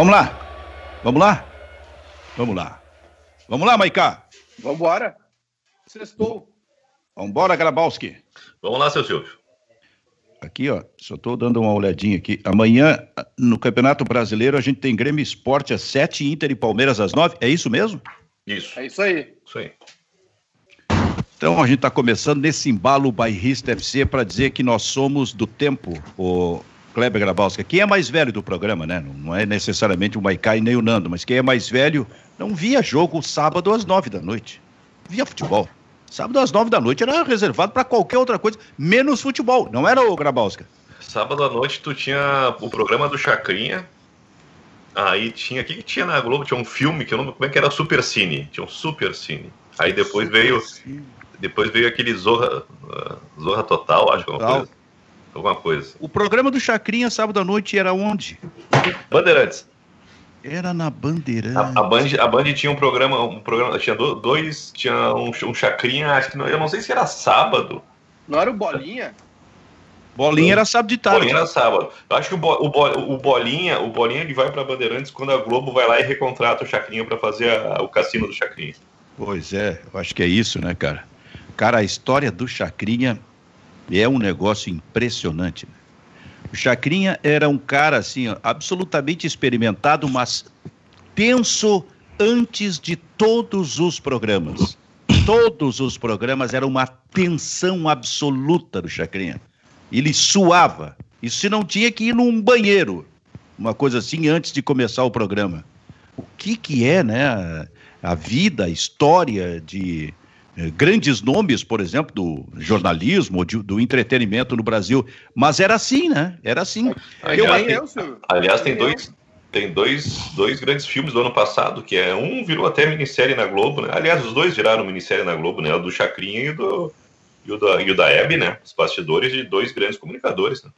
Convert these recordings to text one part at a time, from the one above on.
Vamos lá. Vamos lá? Vamos lá. Vamos lá, Maicá. Vambora. Sextou. Vambora, Grabowski. Vamos lá, seu Silvio. Aqui, ó, só estou dando uma olhadinha aqui. Amanhã, no Campeonato Brasileiro, a gente tem Grêmio Esporte às 7, Inter e Palmeiras às 9. É isso mesmo? Isso. É isso aí. Isso aí. Então a gente está começando nesse embalo bairrista FC para dizer que nós somos do tempo, o Kleber Grabowski. Quem é mais velho do programa, né? Não é necessariamente o Maicai nem o Nando, mas quem é mais velho não via jogo sábado às nove da noite. Via futebol. Sábado às nove da noite era reservado para qualquer outra coisa, menos futebol. Não era o Grabowska? Sábado à noite tu tinha o programa do Chacrinha. Aí tinha. O que, que tinha na Globo? Tinha um filme que eu não. Como é que era? Super Cine. Tinha um Super Cine. Aí depois veio. Depois veio aquele Zorra. uh, Zorra Total, acho que alguma Total. coisa. Alguma coisa. O programa do Chacrinha sábado à noite era onde? Bandeirantes. Era na Bandeirante. A, a Band, a Band tinha um programa, um programa, tinha do- dois, tinha um, um chacrinha, acho que não, eu não sei se era sábado, Não era o Bolinha? Bolinha era sábado de tarde. Bolinha era sábado. Eu acho que o, Bo- o, Bo- o Bolinha, o Bolinha ele vai para Bandeirantes quando a Globo vai lá e recontrata o Chacrinha para fazer a- o cassino do Chacrinha. Pois é, eu acho que é isso, né, cara? Cara, a história do Chacrinha é um negócio impressionante. né? O Chacrinha era um cara, assim, ó, absolutamente experimentado, mas tenso antes de todos os programas. Todos os programas eram uma tensão absoluta do Chacrinha. Ele suava. Isso se não tinha que ir num banheiro. Uma coisa assim antes de começar o programa. O que que é, né? a- vida, a história de grandes nomes, por exemplo, do jornalismo, de- do entretenimento no Brasil. Mas era assim, né? Era assim. Eu, Aliás, eu, aliás, tem eu. dois, tem dois, dois grandes filmes do ano passado, que é um virou até minissérie na Globo, né? Aliás, os dois viraram minissérie na Globo, né? O do Chacrinha e o do e o da, e o da Hebe, né? Os bastidores de dois grandes comunicadores, né?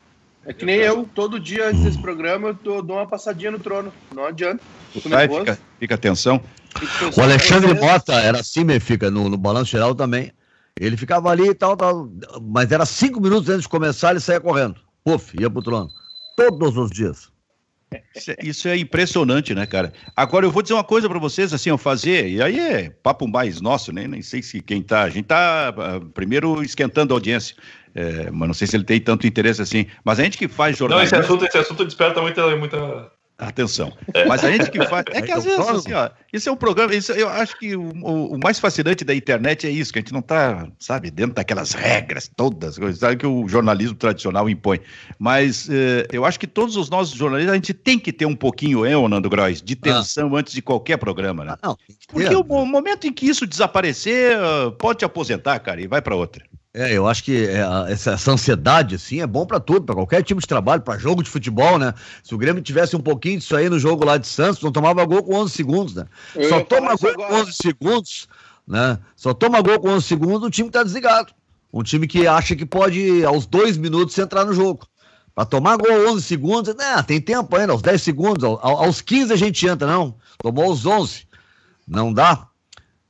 É que nem eu, todo dia antes desse programa eu tô- dou uma passadinha no trono. Não adianta. Nervoso. fica, fica atenção. O Alexandre em vocês. Mota era assim, Benfica, no, no balanço geral também. Ele ficava ali e tal, tal, mas era cinco minutos antes de começar, ele saía correndo. Puf, ia pro trono. Todos os dias. Isso é, isso é impressionante, né, cara? Agora eu vou dizer uma coisa pra vocês, assim, eu fazer, e aí é papo mais nosso, né? Nem sei se quem tá. A gente tá ah, primeiro esquentando a audiência, é, mas não sei se ele tem tanto interesse assim. Mas a gente que faz Não, jornalismo. esse assunto, esse assunto desperta muita, muita. Atenção. Mas a gente que faz. É que às vezes, assim, ó, isso é um programa. Isso, eu acho que o, o- mais fascinante da internet é isso, que a gente não tá, sabe, dentro daquelas regras todas, sabe, que o jornalismo tradicional impõe. Mas eh, eu acho que todos os nossos jornalistas, a gente tem que ter um pouquinho, hein, ô Nando Gross, de tensão antes de qualquer programa, né? Ah, não. Porque o, o momento em que isso desaparecer, ah, pode te aposentar, cara, e vai pra outra. É, eu acho que é, essa, essa ansiedade, assim, é bom pra tudo, pra qualquer tipo de trabalho, pra jogo de futebol, né? Se o Grêmio tivesse um pouquinho disso aí no jogo lá de Santos, não tomava gol com 11 segundos, né? Eu Só toma gol agora. com 11 segundos, né? Só toma gol com 11 segundos, o time tá desligado. Um time que acha que pode, aos dois minutos, entrar no jogo. Pra tomar gol 11 segundos, né? Tem tempo ainda, aos 10 segundos, ao- aos 15 a gente entra, não. Tomou aos 11. Não dá.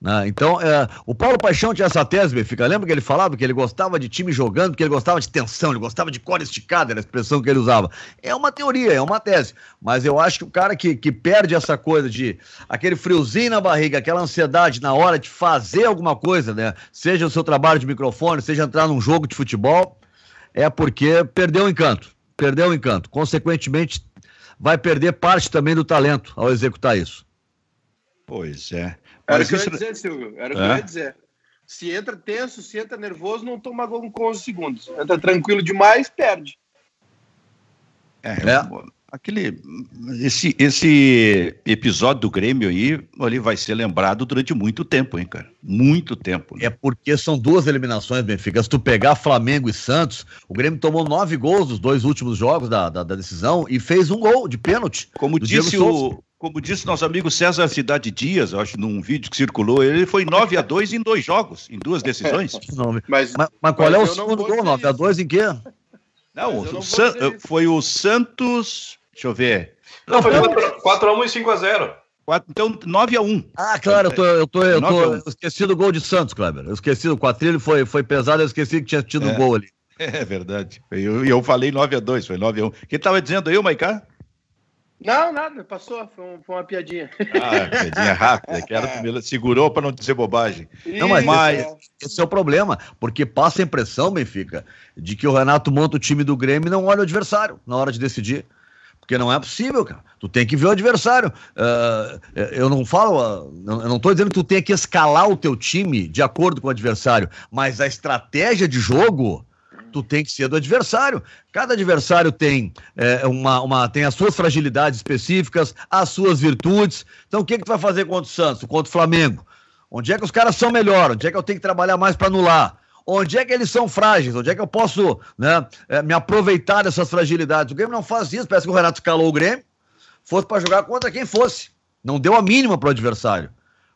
Né? Então, é, o Paulo Paixão tinha essa tese, Benfica. Lembra que ele falava que ele gostava de time jogando, porque ele gostava de tensão, ele gostava de cor esticada, era a expressão que ele usava. É uma teoria, é uma tese. Mas eu acho que o cara que, que perde essa coisa de aquele friozinho na barriga, aquela ansiedade na hora de fazer alguma coisa, né? Seja o seu trabalho de microfone, seja entrar num jogo de futebol, é porque perdeu o encanto. Perdeu o encanto. Consequentemente, vai perder parte também do talento ao executar isso. Pois é. Era o que eu ia dizer, Silvio. Era o que É? eu ia dizer. Se entra tenso, se entra nervoso, não toma gol com 11 segundos. Entra tranquilo demais, perde. É, É. aquele esse, esse episódio do Grêmio aí, ali vai ser lembrado durante muito tempo, hein, cara? Muito tempo. né? É porque são duas eliminações, Benfica. Se tu pegar Flamengo e Santos, o Grêmio tomou nove gols nos dois últimos jogos da, da, da decisão e fez um gol de pênalti. Como disse o como disse nosso amigo César Cidade Dias, eu acho, num vídeo que circulou, ele foi 9 a 2 em dois jogos, em duas decisões. Não, Mas, mas, mas qual Mas é o eu segundo gol? dizer 9x2 em quê? Não, eu não o San- foi o Santos, deixa eu ver. Não, foi 4x1 e 5x0. Quatro- então 9 a 1. Ah, claro, eu, tô, eu, tô, eu, tô, a um. eu esqueci do gol de Santos, Kleber. Eu esqueci, o quadrilho foi, foi pesado, eu esqueci que tinha tido um É. gol ali. É verdade. E eu, eu falei 9 a 2, foi 9 a 1. Quem estava dizendo aí, o Maicá? Não, nada, passou, foi, um, foi uma piadinha. Ah, piadinha rápida, que era primeiro, segurou para não dizer bobagem. Não, mas, mas esse é o problema, porque passa a impressão, Benfica, de que o Renato monta o time do Grêmio e não olha o adversário na hora de decidir. Porque não é possível, cara. Tu tem que ver o adversário. Uh, eu não falo, uh, eu não estou dizendo que tu tem que escalar o teu time de acordo com o adversário, mas a estratégia de jogo tu tem que ser do adversário. Cada adversário tem, é, uma, uma, tem as suas fragilidades específicas, as suas virtudes. Então, o que, que tu vai fazer contra o Santos, contra o Flamengo? Onde é que os caras são melhor? Onde é que eu tenho que trabalhar mais para anular? Onde é que eles são frágeis? Onde é que eu posso né, é, me aproveitar dessas fragilidades? O Grêmio não faz isso. Parece que o Renato escalou o Grêmio, fosse para jogar contra quem fosse. Não deu a mínima para o adversário.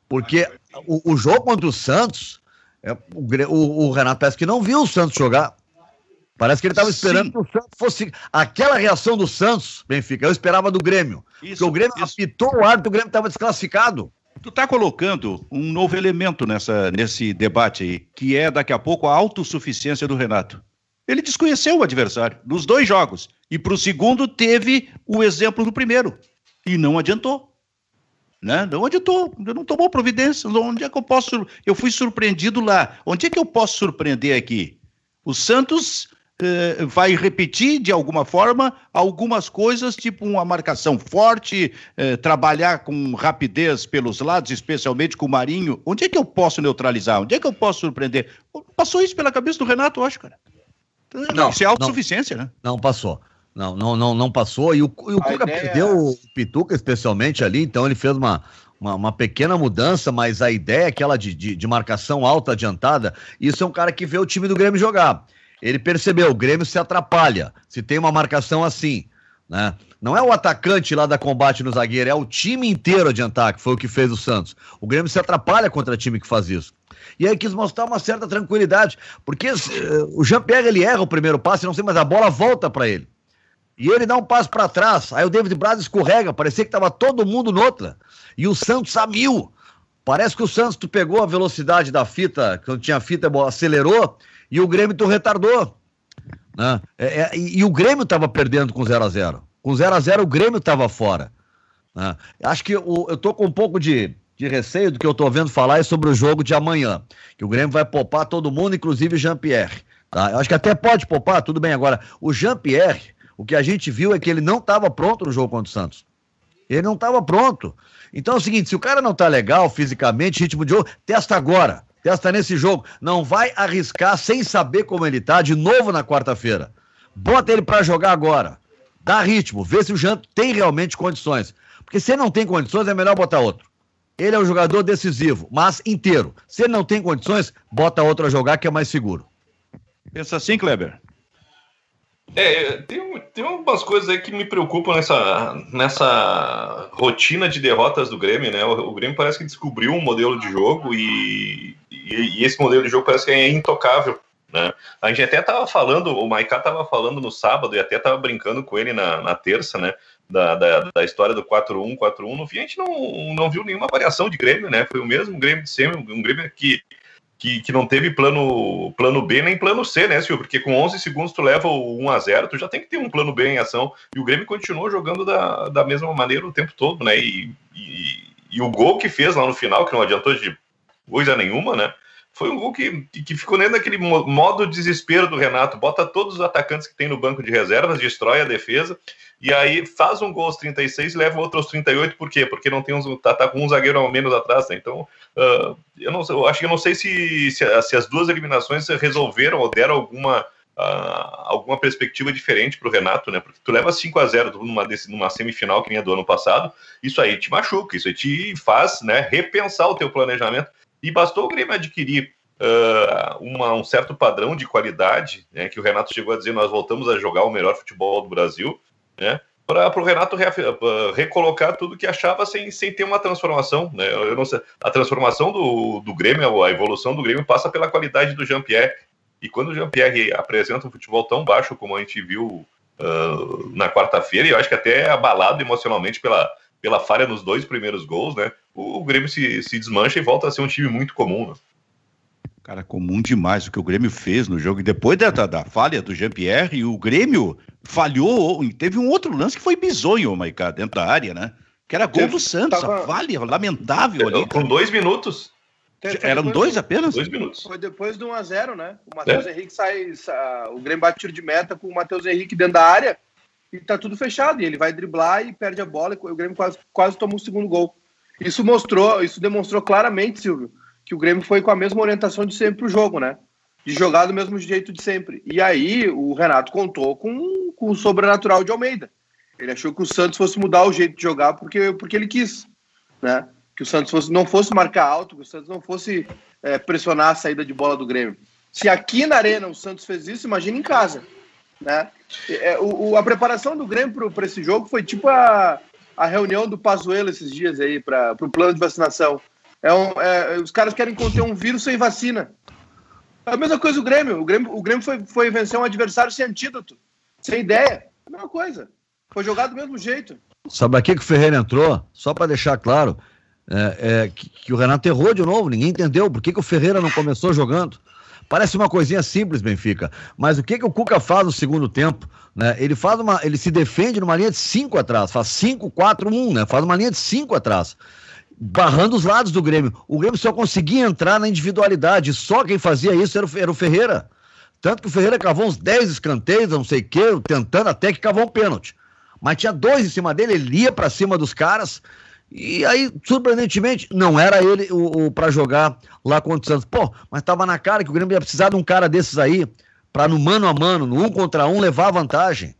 Porque o, o, jogo contra o Santos, é, o, o, o Renato parece que não viu o Santos jogar. Parece que ele estava esperando Sim. que o Santos fosse. Aquela reação do Santos, Benfica, eu esperava do Grêmio. Isso, porque o Grêmio isso. apitou o árbitro, o Grêmio estava desclassificado. Tu está colocando um novo elemento nessa, nesse debate aí, que é daqui a pouco a autossuficiência do Renato. Ele desconheceu o adversário nos dois jogos. E para o segundo teve o exemplo do primeiro. E não adiantou. Né? Não adiantou, não tomou providência. Onde é que eu posso. Eu fui surpreendido lá. Onde é que eu posso surpreender aqui? O Santos eh, vai repetir de alguma forma algumas coisas, tipo uma marcação forte, eh, trabalhar com rapidez pelos lados, especialmente com o Marinho. Onde é que eu posso neutralizar? Onde é que eu posso surpreender? Passou isso pela cabeça do Renato, eu acho, cara. Não, isso é autossuficiência, não, né? Não passou. Não, não, não, não passou. E o, e o Cuca ideia... perdeu o Pituca, especialmente ali, então ele fez uma, uma, uma, pequena mudança, mas a ideia é aquela de, de, de, marcação alta adiantada, isso é um cara que vê o time do Grêmio jogar. Ele percebeu, o Grêmio se atrapalha se tem uma marcação assim, né? Não é o atacante lá da combate no zagueiro, é o time inteiro adiantar, que foi o que fez o Santos. O Grêmio se atrapalha contra time que faz isso. E aí quis mostrar uma certa tranquilidade, porque uh, o Jean-Pierre ele erra o primeiro passe, não sei, mas a bola volta para ele. E ele dá um passo para trás, aí o David Braz escorrega, parecia que tava todo mundo noutra. E o Santos a mil. Parece que o Santos tu pegou a velocidade da fita, quando tinha fita, acelerou e o Grêmio tu retardou. Né? É, é, e, e, o Grêmio estava perdendo com 0 a 0 Com 0 a 0 o Grêmio estava fora. Né? Acho que o, eu tô com um pouco de, de receio do que eu tô vendo falar é sobre o jogo de amanhã. Que o Grêmio vai poupar todo mundo, inclusive Jean-Pierre. Tá? Eu acho que até pode poupar, tudo bem. Agora, o Jean-Pierre, o que a gente viu é que ele não estava pronto no jogo contra o Santos. Ele não estava pronto. Então é o seguinte: se o cara não tá legal fisicamente, ritmo de jogo, testa agora testa nesse jogo. Não vai arriscar sem saber como ele tá de novo na quarta-feira. Bota ele para jogar agora. Dá ritmo, vê se o Jean tem realmente condições. Porque se ele não tem condições, é melhor botar outro. Ele é um jogador decisivo, mas inteiro. Se ele não tem condições, bota outro a jogar que é mais seguro. Pensa assim, Kleber? É, tem, tem umas coisas aí que me preocupam nessa, nessa rotina de derrotas do Grêmio, né? O, o Grêmio parece que descobriu um modelo de jogo e, e, e, esse modelo de jogo parece que é intocável, né? A gente até tava falando, o Maiká tava falando no sábado e até tava brincando com ele na, na terça, né? Da, da, da, história do 4-1, 4-1. No fim, a gente não, não viu nenhuma variação de Grêmio, né? Foi o mesmo Grêmio de sempre, um Grêmio que que, que não teve plano, plano B nem plano C, né, Silvio? Porque com 11 segundos tu leva o 1 a 0 tu já tem que ter um plano B em ação. E o Grêmio continuou jogando da, da mesma maneira o tempo todo, né? E, e, e o gol que fez lá no final, que não adiantou de coisa nenhuma, né? Foi um gol que, que ficou dentro daquele modo desespero do Renato. Bota todos os atacantes que tem no banco de reservas, destrói a defesa, e aí faz um gol aos 36 e leva outro aos 38, por quê? Porque não tem uns, tá, tá com um zagueiro ao menos atrás, né? Então, uh, eu, não, eu acho que eu não sei se, se, se, as duas eliminações resolveram ou deram alguma, uh, alguma perspectiva diferente para o Renato, né? Porque tu leva 5 a 0 numa, numa semifinal que nem a do ano passado, isso aí te machuca, isso aí te faz né, repensar o teu planejamento. E bastou o Grêmio adquirir uh, uma, um certo padrão de qualidade, né, que o Renato chegou a dizer, nós voltamos a jogar o melhor futebol do Brasil, né, para o Renato re, uh, recolocar tudo que achava sem, sem ter uma transformação. Né? Eu não sei, a transformação do, do Grêmio, a evolução do Grêmio passa pela qualidade do Jean-Pierre. E quando o Jean-Pierre apresenta um futebol tão baixo como a gente viu uh, na quarta-feira, e eu acho que até abalado emocionalmente pela, pela falha nos dois primeiros gols, né? O, o Grêmio se, se desmancha e volta a ser um time muito comum. Né? Cara, comum demais o que o Grêmio fez no jogo. E depois da, da, da falha do Jean-Pierre, o Grêmio falhou. Teve um outro lance que foi bizonho, Maiká, dentro da área, né? Que era gol do Santos. Tava... A falha lamentável ali. Com dois minutos. Eram dois apenas? Dois minutos. Foi depois do 1x0, né? O Matheus é. Henrique sai, sai, O Grêmio bate tiro de meta com o Matheus Henrique dentro da área e tá tudo fechado. E ele vai driblar e perde a bola e o Grêmio quase, quase toma o segundo gol. Isso mostrou, isso demonstrou claramente, Silvio, que o Grêmio foi com a mesma orientação de sempre pro jogo, né? De jogar do mesmo jeito de sempre. E aí o Renato contou com, com o sobrenatural de Almeida. Ele achou que o Santos fosse mudar o jeito de jogar porque, porque ele quis, né? Que o Santos fosse, não fosse marcar alto, que o Santos não fosse é, pressionar a saída de bola do Grêmio. Se aqui na Arena o Santos fez isso, imagina em casa, né? É, o, o, a preparação do Grêmio para esse jogo foi tipo a, a reunião do Pazuello esses dias aí para o plano de vacinação. É um, é, os caras querem conter um vírus sem vacina. É a mesma coisa o Grêmio. O Grêmio, o Grêmio foi, foi vencer um adversário sem antídoto, sem ideia. É a mesma coisa. Foi jogado do mesmo jeito. Sabe aqui que o Ferreira entrou? Só para deixar claro, é, é, que, que, o Renato errou de novo. Ninguém entendeu por que, que o Ferreira não começou jogando. Parece uma coisinha simples, Benfica. Mas o que, que o Cuca faz no segundo tempo? Né? Ele faz uma. Ele se defende numa linha de cinco atrás, faz 5, 4, 1, né? Faz uma linha de cinco atrás barrando os lados do Grêmio. O Grêmio só conseguia entrar na individualidade, só quem fazia isso era o, era o Ferreira. Tanto que o Ferreira cavou uns 10 escanteios, não sei o quê, tentando até que cavou um pênalti. Mas tinha dois em cima dele, ele ia para cima dos caras, e aí, surpreendentemente, não era ele o, o para jogar lá contra o Santos. Pô, mas tava na cara que o Grêmio ia precisar de um cara desses aí, para no mano a mano, no um contra um, levar vantagem.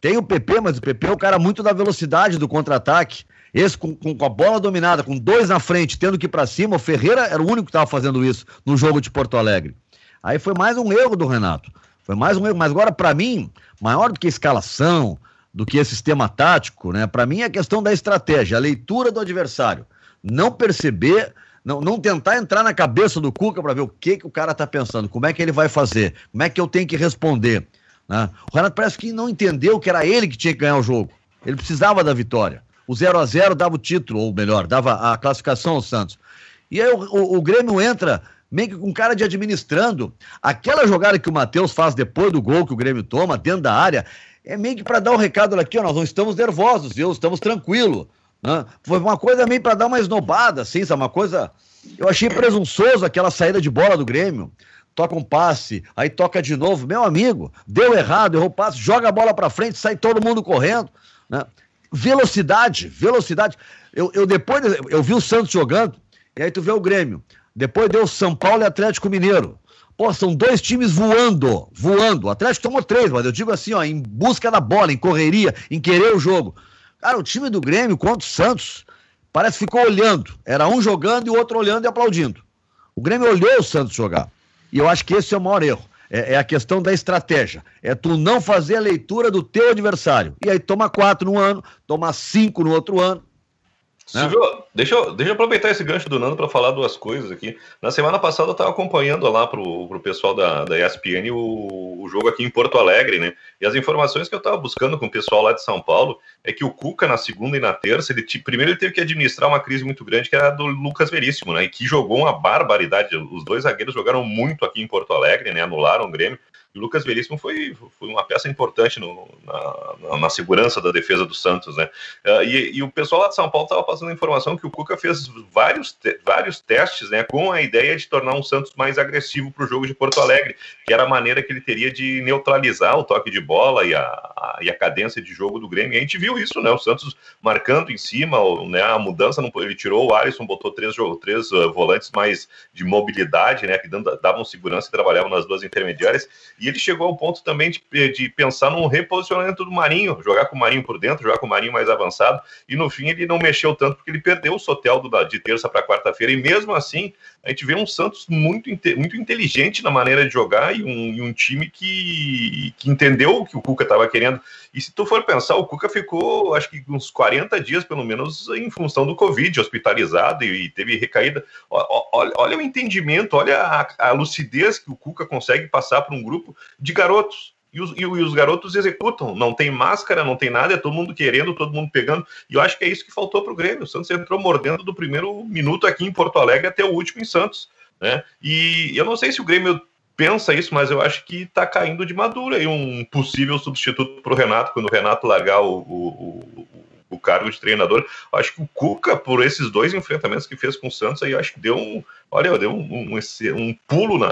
Tem o PP, mas o PP é o cara muito da velocidade do contra-ataque. Esse com, com, a bola dominada, com dois na frente, tendo que ir para cima, o Ferreira era o único que estava fazendo isso no jogo de Porto Alegre. Aí foi mais um erro do Renato. Foi mais um erro. Mas agora, para mim, maior do que escalação, do que esse sistema tático, né? Para mim é a questão da estratégia, a leitura do adversário. Não perceber, não, não tentar entrar na cabeça do Cuca para ver o que, que o cara tá pensando, como é que ele vai fazer, como é que eu tenho que responder. Né? O Renato parece que não entendeu que era ele que tinha que ganhar o jogo. Ele precisava da vitória o 0 a 0 dava o título, ou melhor, dava a classificação ao Santos. E aí o, o, o Grêmio entra meio que com cara de administrando. Aquela jogada que o Matheus faz depois do gol que o Grêmio toma, dentro da área, é meio que para dar o um recado aqui, ó, nós não estamos nervosos, viu? Estamos tranquilos. Né? Foi uma coisa meio para dar uma esnobada, assim, sabe? Uma coisa. Eu achei presunçoso aquela saída de bola do Grêmio. Toca um passe, aí toca de novo. Meu amigo, deu errado, errou o passe, joga a bola para frente, sai todo mundo correndo. Né? velocidade, velocidade. Eu, eu depois, eu vi o Santos jogando, e aí tu vê o Grêmio. Depois deu São Paulo e Atlético Mineiro. Pô, são dois times voando, voando. O Atlético tomou três, mas eu digo assim, ó, em busca da bola, em correria, em querer o jogo. Cara, o time do Grêmio contra o Santos, parece que ficou olhando. Era um jogando e o outro olhando e aplaudindo. O Grêmio olhou o Santos jogar. E eu acho que esse é o maior erro. É, é, a questão da estratégia. É tu não fazer a leitura do teu adversário. E aí toma quatro no ano, toma cinco no outro ano. Né? Deixa eu, deixa eu aproveitar esse gancho do Nando para falar duas coisas aqui. Na semana passada eu estava acompanhando lá para o pessoal da, da ESPN o, o, jogo aqui em Porto Alegre, né? E as informações que eu estava buscando com o pessoal lá de São Paulo é que o Cuca, na segunda e na terça, ele primeiro ele teve que administrar uma crise muito grande, que era do Lucas Veríssimo, né? E que jogou uma barbaridade. Os dois zagueiros jogaram muito aqui em Porto Alegre, né? Anularam o Grêmio. E o Lucas Veríssimo foi, foi uma peça importante no, na, na, segurança da defesa do Santos, né? Uh, e, e, o pessoal lá de São Paulo estava passando a informação que o Cuca fez vários, te, vários testes, né? Com a ideia de tornar um Santos mais agressivo para o jogo de Porto Alegre, que era a maneira que ele teria de neutralizar o toque de bola e a, a, e a cadência de jogo do Grêmio. E a gente viu isso, né? O Santos marcando em cima, né? A mudança, não, ele tirou o Alisson, botou três, três uh, volantes mais de mobilidade, né? Que davam segurança e trabalhavam nas duas intermediárias. Ele chegou ao ponto também de, de pensar num reposicionamento do Marinho, jogar com o Marinho por dentro, jogar com o Marinho mais avançado, e no fim ele não mexeu tanto porque ele perdeu o Soteldo de terça para quarta-feira, e mesmo assim a gente vê um Santos muito, muito inteligente na maneira de jogar e um, e um time que, que entendeu o que o Cuca estava querendo. E se tu for pensar, o Cuca ficou, acho que uns 40 dias, pelo menos, em função do Covid, hospitalizado e, e teve recaída. Olha, olha, o entendimento, olha a, a lucidez que o Cuca consegue passar para um grupo de garotos. E os, e os, garotos executam. Não tem máscara, não tem nada, é todo mundo querendo, todo mundo pegando. E eu acho que é isso que faltou para o Grêmio. O Santos entrou mordendo do primeiro minuto aqui em Porto Alegre até o último em Santos. Né? E eu não sei se o Grêmio pensa isso, mas eu acho que está caindo de madura aí um possível substituto para o Renato, quando o Renato largar o, o, o, cargo de treinador. Acho que o Cuca, por esses dois enfrentamentos que fez com o Santos, aí acho que deu um, olha, deu um, um, um pulo na,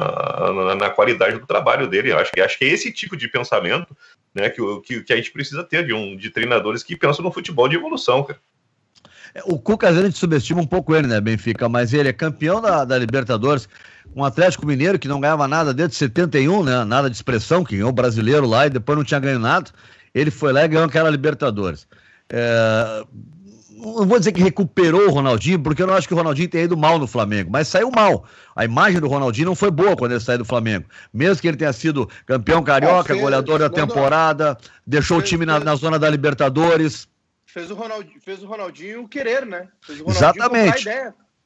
na, na, qualidade do trabalho dele. Acho que, acho que é esse tipo de pensamento né, que, que, que a gente precisa ter de, um, de treinadores que pensam no futebol de evolução, cara. É, o Cuca, a gente subestima um pouco ele, né, Benfica? Mas ele é campeão da, da Libertadores, um Atlético Mineiro que não ganhava nada desde 71, né? Nada de expressão, que ganhou o brasileiro lá e depois não tinha ganho nada. Ele foi lá e ganhou aquela Libertadores. É... Não vou dizer que recuperou o Ronaldinho, porque eu não acho que o Ronaldinho tenha ido mal no Flamengo, mas saiu mal. A imagem do Ronaldinho não foi boa quando ele saiu do Flamengo. Mesmo que ele tenha sido campeão carioca, goleador da temporada, deixou o time na, na zona da Libertadores fez o Ronaldinho, fez o Ronaldinho querer, né? Fez o Ronaldinho Exatamente.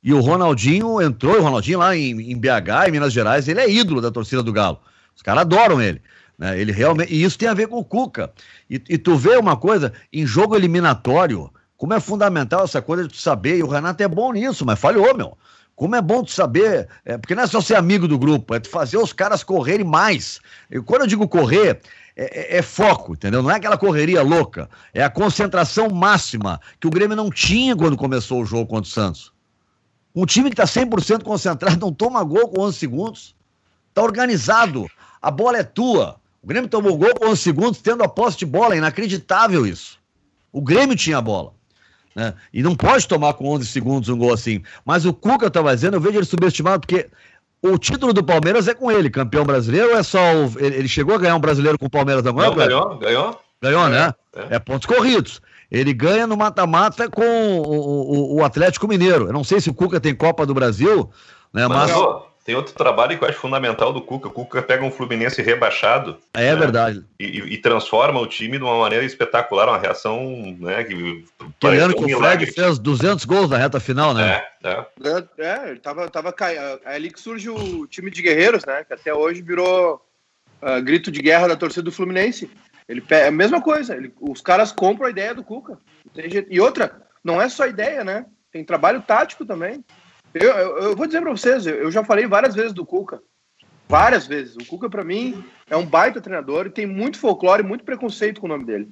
E o Ronaldinho entrou, o Ronaldinho lá em, em, BH, em Minas Gerais, ele é ídolo da torcida do Galo. Os caras adoram ele. Né? Ele realmente. E isso tem a ver com o Cuca. E, e tu vê uma coisa, em jogo eliminatório, como é fundamental essa coisa de tu saber, e o Renato é bom nisso, mas falhou, meu. Como é bom tu saber, é, porque não é só ser amigo do grupo, é tu fazer os caras correrem mais. E quando eu digo correr, é, é, é, foco, entendeu? Não é aquela correria louca. É a concentração máxima que o Grêmio não tinha quando começou o jogo contra o Santos. Um time que está 100% concentrado não toma gol com 11 segundos. Está organizado. A bola é tua. O Grêmio tomou gol com 11 segundos tendo a posse de bola. É inacreditável isso. O Grêmio tinha a bola. Né? E não pode tomar com 11 segundos um gol assim. Mas o Cuca estava dizendo, eu vejo ele subestimado, porque o título do Palmeiras é com ele, campeão brasileiro, ou é só o, ele, chegou a ganhar um brasileiro com o Palmeiras agora? Não, ganhou, ganhou. Ganhou, né? É, é. é pontos corridos. Ele ganha no mata-mata com o, o, o, Atlético Mineiro. Eu não sei se o Cuca tem Copa do Brasil, né? Mas, mas... Tem outro trabalho que eu acho fundamental do Cuca. O Cuca pega um Fluminense rebaixado. É né? verdade. E, e, transforma o time de uma maneira espetacular, uma reação, né? Que, Querendo que um o Fred fez 200 gols na reta final, né? É, é. é, é ele tava, tava caindo. É ali que surge o time de guerreiros, né? Que até hoje virou uh, grito de guerra da torcida do Fluminense. Ele é a mesma coisa. Ele, os caras compram a ideia do Cuca. E outra, não é só ideia, né? Tem trabalho tático também. Eu, eu, eu vou dizer para vocês, eu já falei várias vezes do Cuca. Várias vezes. O Cuca, para mim, é um baita treinador e tem muito folclore, muito preconceito com o nome dele.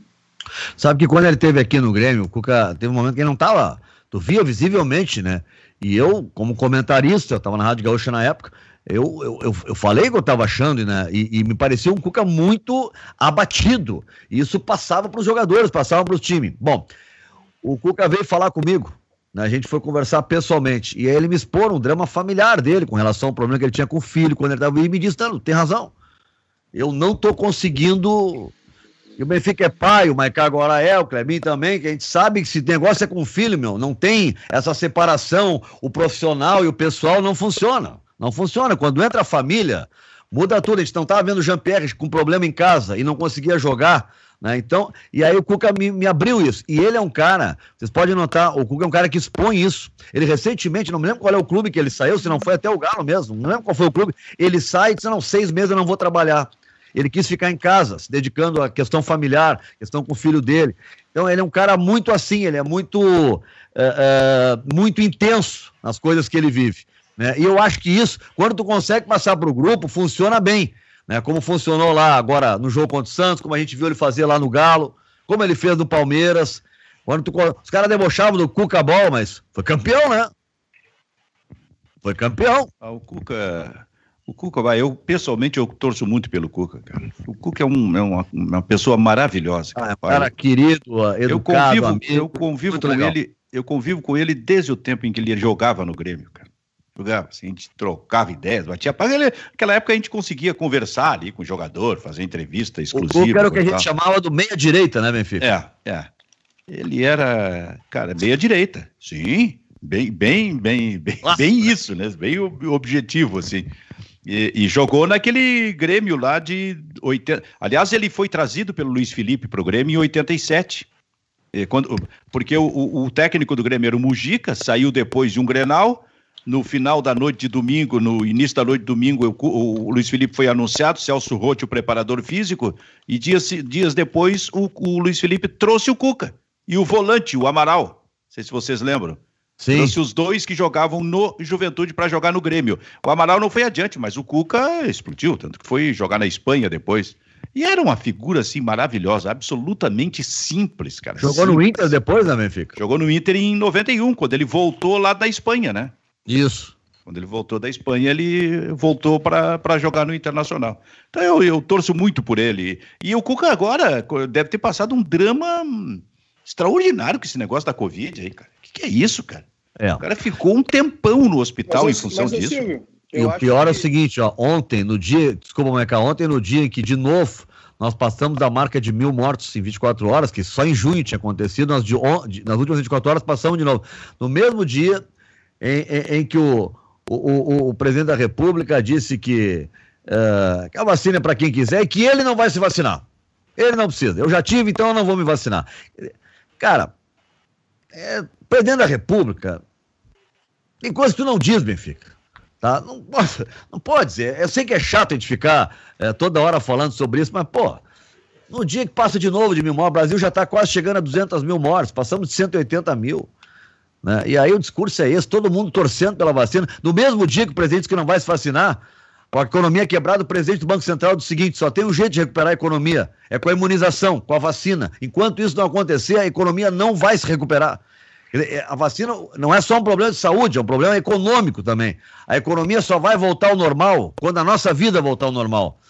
Sabe que quando ele teve aqui no Grêmio, o Cuca teve um momento que ele não tava. Tu via visivelmente, né? E eu, como comentarista, eu tava na Rádio Gaúcha na época, eu, eu, eu, eu falei que eu estava achando, né? E, e, me pareceu um Cuca muito abatido. E isso passava para os jogadores, passava para o time. Bom, o Cuca veio falar comigo a gente foi conversar pessoalmente. E aí ele me expôs um drama familiar dele com relação ao problema que ele tinha com o filho quando ele estava. E me disse: Não, tem razão. Eu não estou conseguindo. E o Benfica é pai, o Maicá agora é, o Clebinho também, que a gente sabe que esse negócio é com o filho, meu. Não tem essa separação, o profissional e o pessoal não funciona. Não funciona. Quando entra a família, muda tudo. A gente não estava vendo o Jean-Pierre com problema em casa e não conseguia jogar. Né? Então, e aí o Cuca me, me, abriu isso. E ele é um cara, vocês podem notar, o Cuca é um cara que expõe isso. Ele recentemente, não me lembro qual é o clube que ele saiu, se não foi até o Galo mesmo, não lembro qual foi o clube. Ele sai e diz: não, seis meses eu não vou trabalhar. Ele quis ficar em casa, se dedicando à questão familiar, questão com o filho dele. Então, ele é um cara muito assim, ele é muito, é, é, muito intenso nas coisas que ele vive. Né? E eu acho que isso, quando tu consegue passar para o grupo, funciona bem né? Como funcionou lá agora no jogo contra o Santos, como a gente viu ele fazer lá no Galo, como ele fez no Palmeiras. Quando tu, os caras debochavam do Cuca Ball, mas foi campeão, né? Foi campeão. Ah, o Cuca. O Cuca, vai, eu pessoalmente eu torço muito pelo Cuca, cara. O Cuca é, um, é uma, uma, pessoa maravilhosa. Cara, ah, é um cara querido, educado, eu convivo, amigo, eu convivo com legal. ele, eu convivo com ele desde o tempo em que ele jogava no Grêmio, cara jogava, assim, a gente trocava ideias, batia paga. Naquela época a gente conseguia conversar ali com o jogador, fazer entrevista exclusiva. O era o que a gente chamava do meia-direita, né, Benfica? É, é. Ele era, cara, meia-direita, sim, bem, bem, bem, bem, bem isso, né? Bem objetivo, assim. E, e, jogou naquele Grêmio lá de 80. Aliás, ele foi trazido pelo Luiz Felipe para o Grêmio em 87. E quando, porque o, o, técnico do Grêmio era o Mujica, saiu depois de um Grenal no final da noite de domingo, no início da noite de domingo, o, o Luiz Felipe foi anunciado, Celso Rotti, o preparador físico, e dias, dias depois o, o Luiz Felipe trouxe o Cuca e o volante, o Amaral. Não sei se vocês lembram. Sim. Trouxe os dois que jogavam no Juventude para jogar no Grêmio. O Amaral não foi adiante, mas o Cuca explodiu, tanto que foi jogar na Espanha depois. E era uma figura assim maravilhosa, absolutamente simples, cara. Jogou simples. no Inter depois, né, Benfica? Jogou no Inter em 91, quando ele voltou lá da Espanha, né? Isso. Quando ele voltou da Espanha, ele voltou para jogar no Internacional. Então eu, eu torço muito por ele. E o Cuca agora deve ter passado um drama extraordinário com esse negócio da Covid aí, cara. O que, que, é isso, cara? É. O cara ficou um tempão no hospital mas, em função disso. Silvio, e o pior que... é o seguinte, ó, ontem, no dia, desculpa, Meca, ontem no dia em que, de novo, nós passamos da marca de mil mortos em 24 horas, que só em junho tinha acontecido, nós de, nas últimas 24 horas passamos de novo. No mesmo dia em, em, em que o, o, o, o presidente da República disse que, uh, que a vacina é para quem quiser e que ele não vai se vacinar. Ele não precisa. Eu já tive, então eu não vou me vacinar. Cara, é, presidente da República, tem coisa que tu não diz, Benfica. Tá? Não, não pode dizer. Eu sei que é chato a gente ficar é, toda hora falando sobre isso, mas, pô, no dia que passa de novo de mil mortes, o Brasil já está quase chegando a 200 mil mortes, passamos de 180 mil. Né? E aí o discurso é esse, todo mundo torcendo pela vacina. No mesmo dia que o presidente que não vai se vacinar, com a economia quebrada, o presidente do Banco Central disse o seguinte: só tem um jeito de recuperar a economia, é com a imunização, com a vacina. Enquanto isso não acontecer, a economia não vai se recuperar. É, a vacina não é só um problema de saúde, é um problema econômico também. A economia só vai voltar ao normal quando a nossa vida voltar ao normal.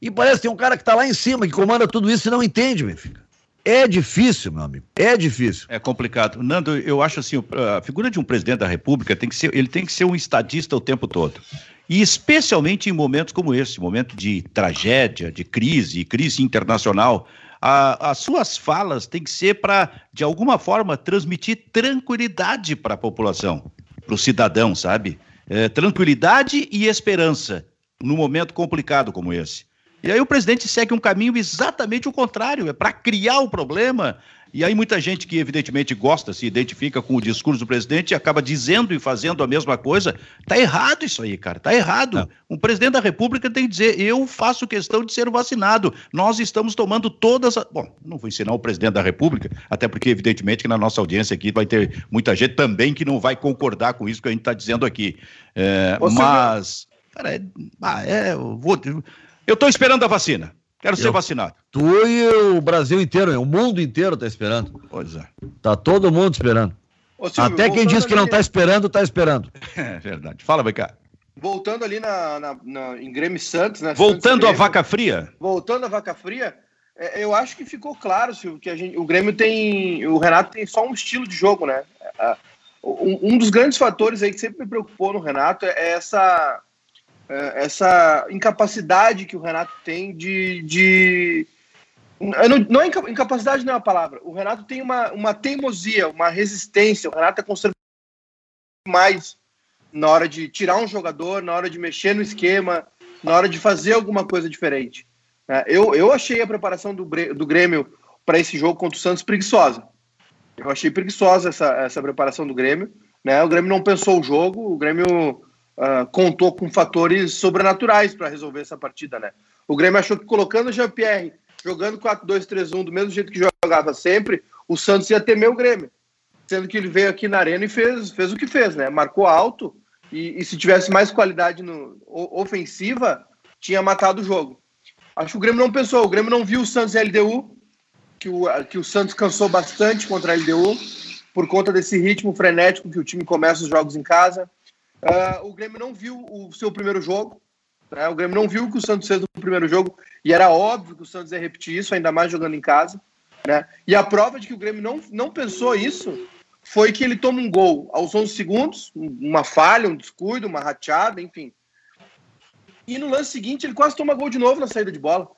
E parece que tem um cara que está lá em cima, que comanda tudo isso e não entende, meu filho. É difícil, meu amigo. É difícil. É complicado. Nando, eu acho assim, a figura de um presidente da República tem que ser, ele tem que ser um estadista o tempo todo. E especialmente em momentos como esse, momento de tragédia, de crise, crise internacional, a, as suas falas têm que ser para, de alguma forma, transmitir tranquilidade para a população, para o cidadão, sabe? É, tranquilidade e esperança num momento complicado como esse. E aí o presidente segue um caminho exatamente o contrário, é para criar o problema. E aí muita gente que evidentemente gosta, se identifica com o discurso do presidente e acaba dizendo e fazendo a mesma coisa. Tá errado isso aí, cara. Tá errado. Não. Um presidente da República tem que dizer: "Eu faço questão de ser vacinado. Nós estamos tomando todas as... Bom, não vou ensinar o presidente da República, até porque evidentemente que na nossa audiência aqui vai ter muita gente também que não vai concordar com isso que a gente está dizendo aqui. É, mas, cara, é, ah, é, eu vou eu estou esperando a vacina. Quero eu, ser vacinado. Tu e o Brasil inteiro, o mundo inteiro está esperando. Pois é. Tá todo mundo esperando. Ô, Silvio, Até quem diz que ali... não está esperando, está esperando. É verdade. Fala, vai cá. Voltando ali na, na, na, em Grêmio Santos, né? Voltando à vaca fria. Voltando à vaca fria, é, eu acho que ficou claro, Silvio, que a gente, o Grêmio tem. O Renato tem só um estilo de jogo, né? É, um, um dos grandes fatores aí que sempre me preocupou no Renato é essa essa incapacidade que o Renato tem de. de não, não é incapacidade não é a palavra. O Renato tem uma, uma teimosia, uma resistência. O Renato é conservador mais na hora de tirar um jogador, na hora de mexer no esquema, na hora de fazer alguma coisa diferente. É, eu, eu achei a preparação do, do Grêmio para esse jogo contra o Santos preguiçosa. Eu achei preguiçosa essa, essa preparação do Grêmio. Né? O Grêmio não pensou o jogo, o Grêmio uh, contou com fatores sobrenaturais para resolver essa partida, né? O Grêmio achou que colocando o Jean-Pierre jogando 4-2-3-1 do mesmo jeito que jogava sempre, o Santos ia temer o Grêmio. Sendo que ele veio aqui na arena e fez, fez o que fez, né? Marcou alto e, e se tivesse mais qualidade no, ofensiva, tinha matado o jogo. Acho que o Grêmio não pensou, o Grêmio não viu o Santos e a LDU, que o, que o Santos cansou bastante contra a LDU, por conta desse ritmo frenético que o time começa os jogos em casa. Uh, o Grêmio não viu o seu primeiro jogo. Né? O Grêmio não viu o que o Santos fez no primeiro jogo. E era óbvio que o Santos ia repetir isso, ainda mais jogando em casa. Né? E a prova de que o Grêmio não, não pensou isso foi que ele toma um gol aos 11 segundos, uma falha, um descuido, uma rateada, enfim. E no lance seguinte ele quase toma gol de novo na saída de bola.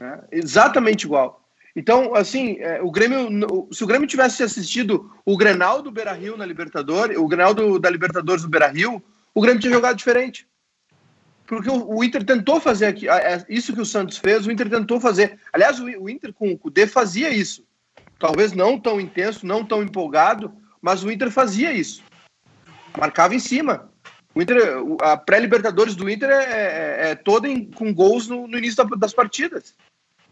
Né? Exatamente igual. Então, assim, é, o Grêmio, se o Grêmio tivesse assistido o Grenal do Beira Rio na Libertadores, o Grenal do, da Libertadores do Beira Rio, o Grêmio tinha jogado diferente. Porque o, o Inter tentou fazer aqui, isso que o Santos fez, o Inter tentou fazer. Aliás, o, o Inter com o Cudê fazia isso. Talvez não tão intenso, não tão empolgado, mas o Inter fazia isso. Marcava em cima. O Inter, a pré-Libertadores do Inter é, é, é toda em, com gols no, no início das partidas,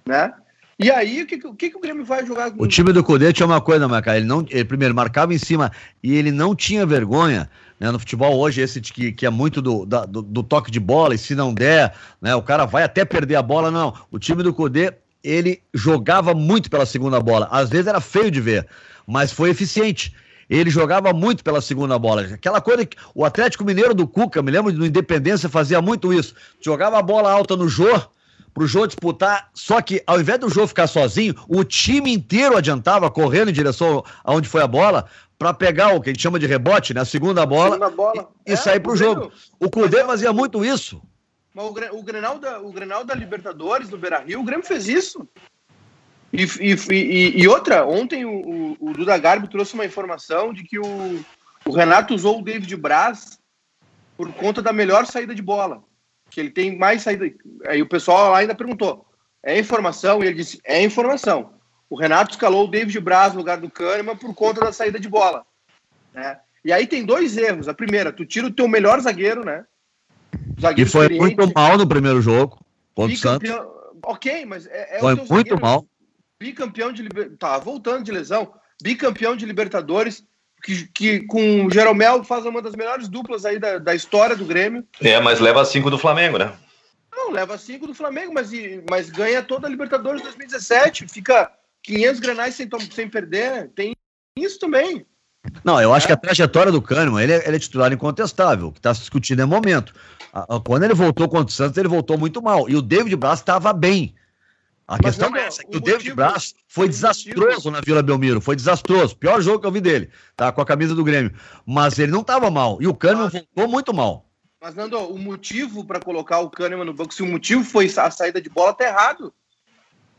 né? E aí, o que, o que, o Grêmio vai jogar? O time do Cudê tinha uma coisa, Macá, ele não, ele primeiro marcava em cima e ele não tinha vergonha, né, no futebol hoje, esse que, que é muito do, da, do, do, toque de bola, e se não der, né, o cara vai até perder a bola, não. O time do Cudê, ele jogava muito pela segunda bola, às vezes era feio de ver, mas foi eficiente ele jogava muito pela segunda bola. Aquela coisa que o Atlético Mineiro do Cuca, me lembro do Independência, fazia muito isso. Jogava a bola alta no Jô, pro Jô disputar, só que ao invés do Jô ficar sozinho, o time inteiro adiantava, correndo em direção aonde foi a bola, para pegar o que a gente chama de rebote, né? A segunda bola, segunda bola. e, e é, sair pro o jogo. O Cudê fazia muito isso. Mas o, o, Grenal da, o Grenal da Libertadores, do Beira-Rio, o Grêmio fez isso. E, e, e, outra, ontem o, o, o, Duda Garbi trouxe uma informação de que o, o Renato usou o David Braz por conta da melhor saída de bola. Que ele tem mais saída. Aí o pessoal lá ainda perguntou: é informação? E ele disse: é informação. O Renato escalou o David Braz no lugar do Kahneman por conta da saída de bola. Né? E aí tem dois erros. A primeira, tu tira o teu melhor zagueiro, né? Zagueiro e foi muito mal no primeiro jogo contra o Santos. Ok, mas é, é foi muito zagueiro. mal bicampeão de tá voltando de lesão, bicampeão de Libertadores, que, que com o Jeromel faz uma das melhores duplas aí da, da história do Grêmio. É, mas leva cinco do Flamengo, né? Não, leva cinco do Flamengo, mas, mas ganha toda a Libertadores 2017, fica 500 granais sem, sem perder, tem isso também. Não, eu acho é. que a trajetória do Kahneman, ele é, ele é titular incontestável, o que está se discutindo é momento. Quando ele voltou contra o Santos, ele voltou muito mal, e o David Braz estava bem. A Mas questão é essa, que o, o David Braz foi desastroso motivo. na Vila Belmiro, foi desastroso, pior jogo que eu vi dele, tá, com a camisa do Grêmio. Mas ele não estava mal, e o Kahneman Mas... voltou muito mal. Mas, Nando, o motivo para colocar o Kahneman no banco, se o motivo foi a saída de bola, tá errado.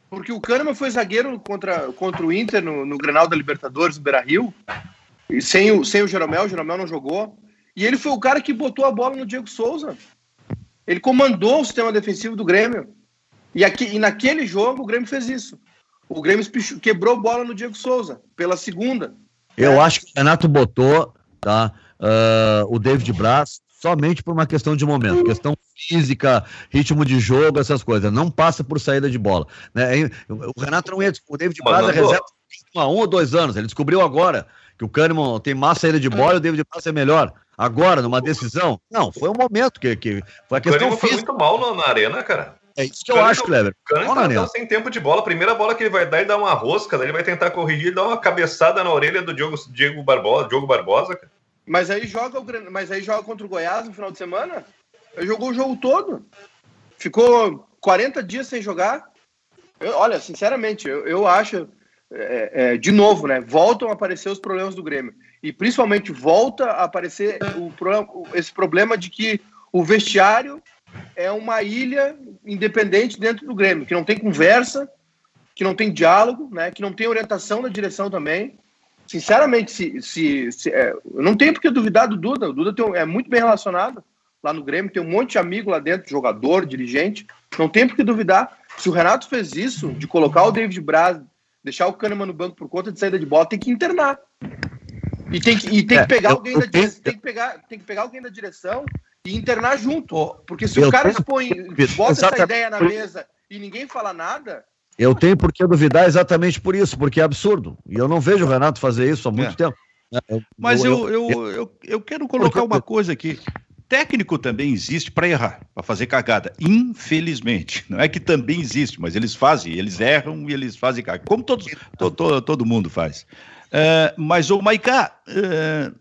Porque o Kahneman foi zagueiro contra, contra o Inter no, no Grenal da Libertadores, no Beira-Rio, e sem o, sem o Jeromel, o Jeromel não jogou. E ele foi o cara que botou a bola no Diego Souza. Ele comandou o sistema defensivo do Grêmio. E, aqui, e naquele jogo o Grêmio fez isso. O Grêmio quebrou bola no Diego Souza, pela segunda. Eu é. acho que o Renato botou tá, uh, o David Braz somente por uma questão de momento, questão física, ritmo de jogo, essas coisas. Não passa por saída de bola. Né? O Renato não ia. O David Braz é reserva há um ou dois anos. Ele descobriu agora que o Kahneman tem mais saída de bola e o David Braz é melhor. Agora, numa decisão? Não, foi um momento que, que foi a questão o física. foi muito mal na arena, cara. É isso que eu acho, Kleber. Tá, tá sem tempo de bola. A primeira bola que ele vai dar, ele dá uma rosca, daí ele vai tentar corrigir e dar uma cabeçada na orelha do Diogo, Diego Barbosa, Diogo Barbosa, cara. Mas aí joga o mas aí joga contra o Goiás no final de semana? Ele jogou o jogo todo. Ficou 40 dias sem jogar. Eu, olha, sinceramente, eu, eu acho. É, é, de novo, né? Voltam a aparecer os problemas do Grêmio. E principalmente volta a aparecer o, esse problema de que o vestiário é uma ilha independente dentro do Grêmio, que não tem conversa, que não tem diálogo, né, que não tem orientação da direção também. Sinceramente, se, se, se é, não tenho porque duvidar do Duda. O Duda tem, é muito bem relacionado lá no Grêmio, tem um monte de amigo lá dentro, jogador, dirigente. Não tem porque duvidar. Se o Renato fez isso, de colocar o David Braz, deixar o Kahneman no banco por conta de saída de bola, tem que internar. E tem que, e tem que é, pegar alguém da tem que pegar, tem que pegar alguém da direção e internar junto. Porque se eu o cara expõe, bota essa ideia na mesa e ninguém fala nada. Eu tenho por que duvidar exatamente por isso, porque é absurdo. E eu não vejo o Renato fazer isso há muito é. tempo. Eu, Mas eu, eu, eu, eu, quero colocar uma coisa aqui. Técnico também existe para errar, para fazer cagada. Infelizmente. Não é que também existe, mas eles fazem, eles erram e eles fazem cagada. Como todos, to, to, todo mundo faz. Uh, mas o Maicá, uh,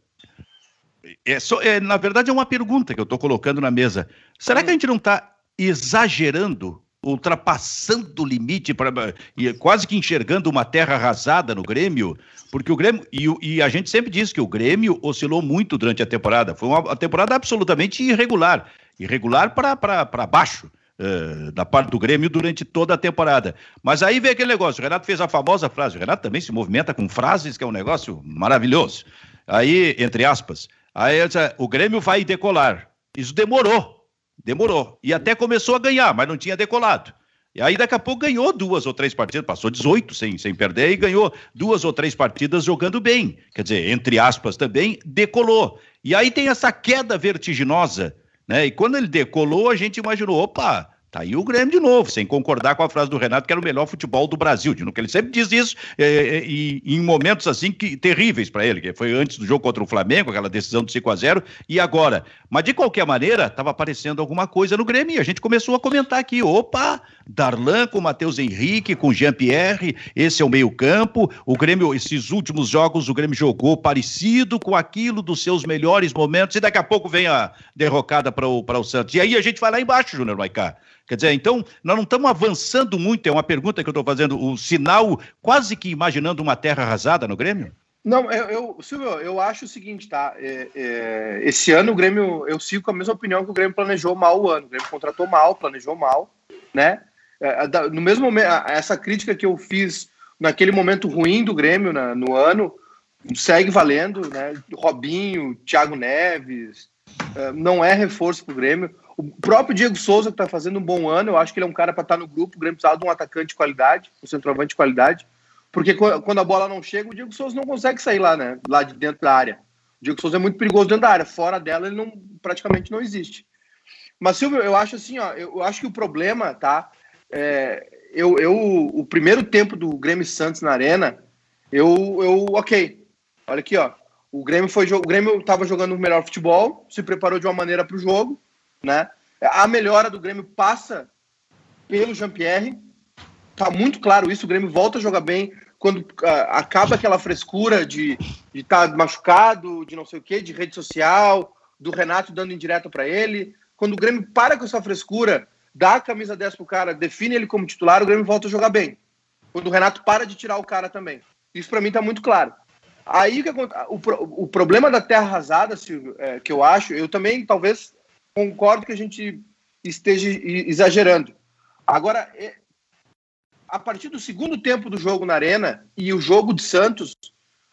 é só, é, na verdade, é uma pergunta que eu estou colocando na mesa. Será que a gente não está exagerando, ultrapassando o limite, pra, e quase que enxergando uma terra arrasada no Grêmio? Porque o Grêmio. E, e, a gente sempre diz que o Grêmio oscilou muito durante a temporada. Foi uma temporada absolutamente irregular irregular para baixo. Uh, da parte do Grêmio durante toda a temporada. Mas aí vem aquele negócio, o Renato fez a famosa frase, o Renato também se movimenta com frases, que é um negócio maravilhoso. Aí, entre aspas, Aí o Grêmio vai decolar. Isso demorou, demorou. E até começou a ganhar, mas não tinha decolado. E aí daqui a pouco ganhou duas ou três partidas, passou 18 sem, sem perder e ganhou duas ou três partidas jogando bem. Quer dizer, entre aspas também, decolou. E aí tem essa queda vertiginosa, né? E quando ele decolou, a gente imaginou, opa, Tá aí o Grêmio de novo, sem concordar com a frase do Renato, que era o melhor futebol do Brasil. De que ele sempre diz isso, é, é, e, em momentos assim que, terríveis para ele, que foi antes do jogo contra o Flamengo, aquela decisão de 5 a 0 e agora. Mas de qualquer maneira, estava aparecendo alguma coisa no Grêmio, e a gente começou a comentar aqui: opa, Darlan com Matheus Henrique, com Jean-Pierre, esse é o meio-campo. O Grêmio, esses últimos jogos, o Grêmio jogou parecido com aquilo dos seus melhores momentos, e daqui a pouco vem a derrocada para o, o Santos. E aí a gente vai lá embaixo, Júnior Maicá. Quer dizer, então, nós não estamos avançando muito, é uma pergunta que eu estou fazendo, o sinal quase que imaginando uma terra arrasada no Grêmio? Não, eu, eu Silvio, eu acho o seguinte, tá? É, é, esse ano o Grêmio, eu sigo com a mesma opinião que o Grêmio planejou mal o ano. O Grêmio contratou mal, planejou mal, né? É, no mesmo momento, essa crítica que eu fiz naquele momento ruim do Grêmio na, no ano, segue valendo, né? Robinho, Thiago Neves, é, não é reforço para o Grêmio. O próprio Diego Souza, está fazendo um bom ano, eu acho que ele é um cara para estar tá no grupo. O Grêmio precisava de um atacante de qualidade, um centroavante de qualidade. Porque quando a bola não chega, o Diego Souza não consegue sair lá, né? Lá de dentro da área. O Diego Souza é muito perigoso dentro da área. Fora dela, ele não, praticamente não existe. Mas, Silvio, eu acho assim, ó, eu acho que o problema, tá? É, eu, eu, o primeiro tempo do Grêmio Santos na Arena, eu, eu, ok. Olha aqui, ó. O Grêmio foi o Grêmio estava jogando o melhor futebol, se preparou de uma maneira para o jogo, né? A melhora do Grêmio passa pelo Jean-Pierre. Tá muito claro isso. O Grêmio volta a jogar bem quando uh, acaba aquela frescura de estar tá machucado, de não sei o quê, de rede social, do Renato dando indireta para ele. Quando o Grêmio para com essa frescura, dá a camisa 10 pro cara, define ele como titular, o Grêmio volta a jogar bem. Quando o Renato para de tirar o cara também. Isso para mim tá muito claro. Aí o, o problema da terra arrasada, Silvio, é, que eu acho, eu também talvez concordo que a gente esteja exagerando. Agora, é, a partir do segundo tempo do jogo na Arena e o jogo de Santos,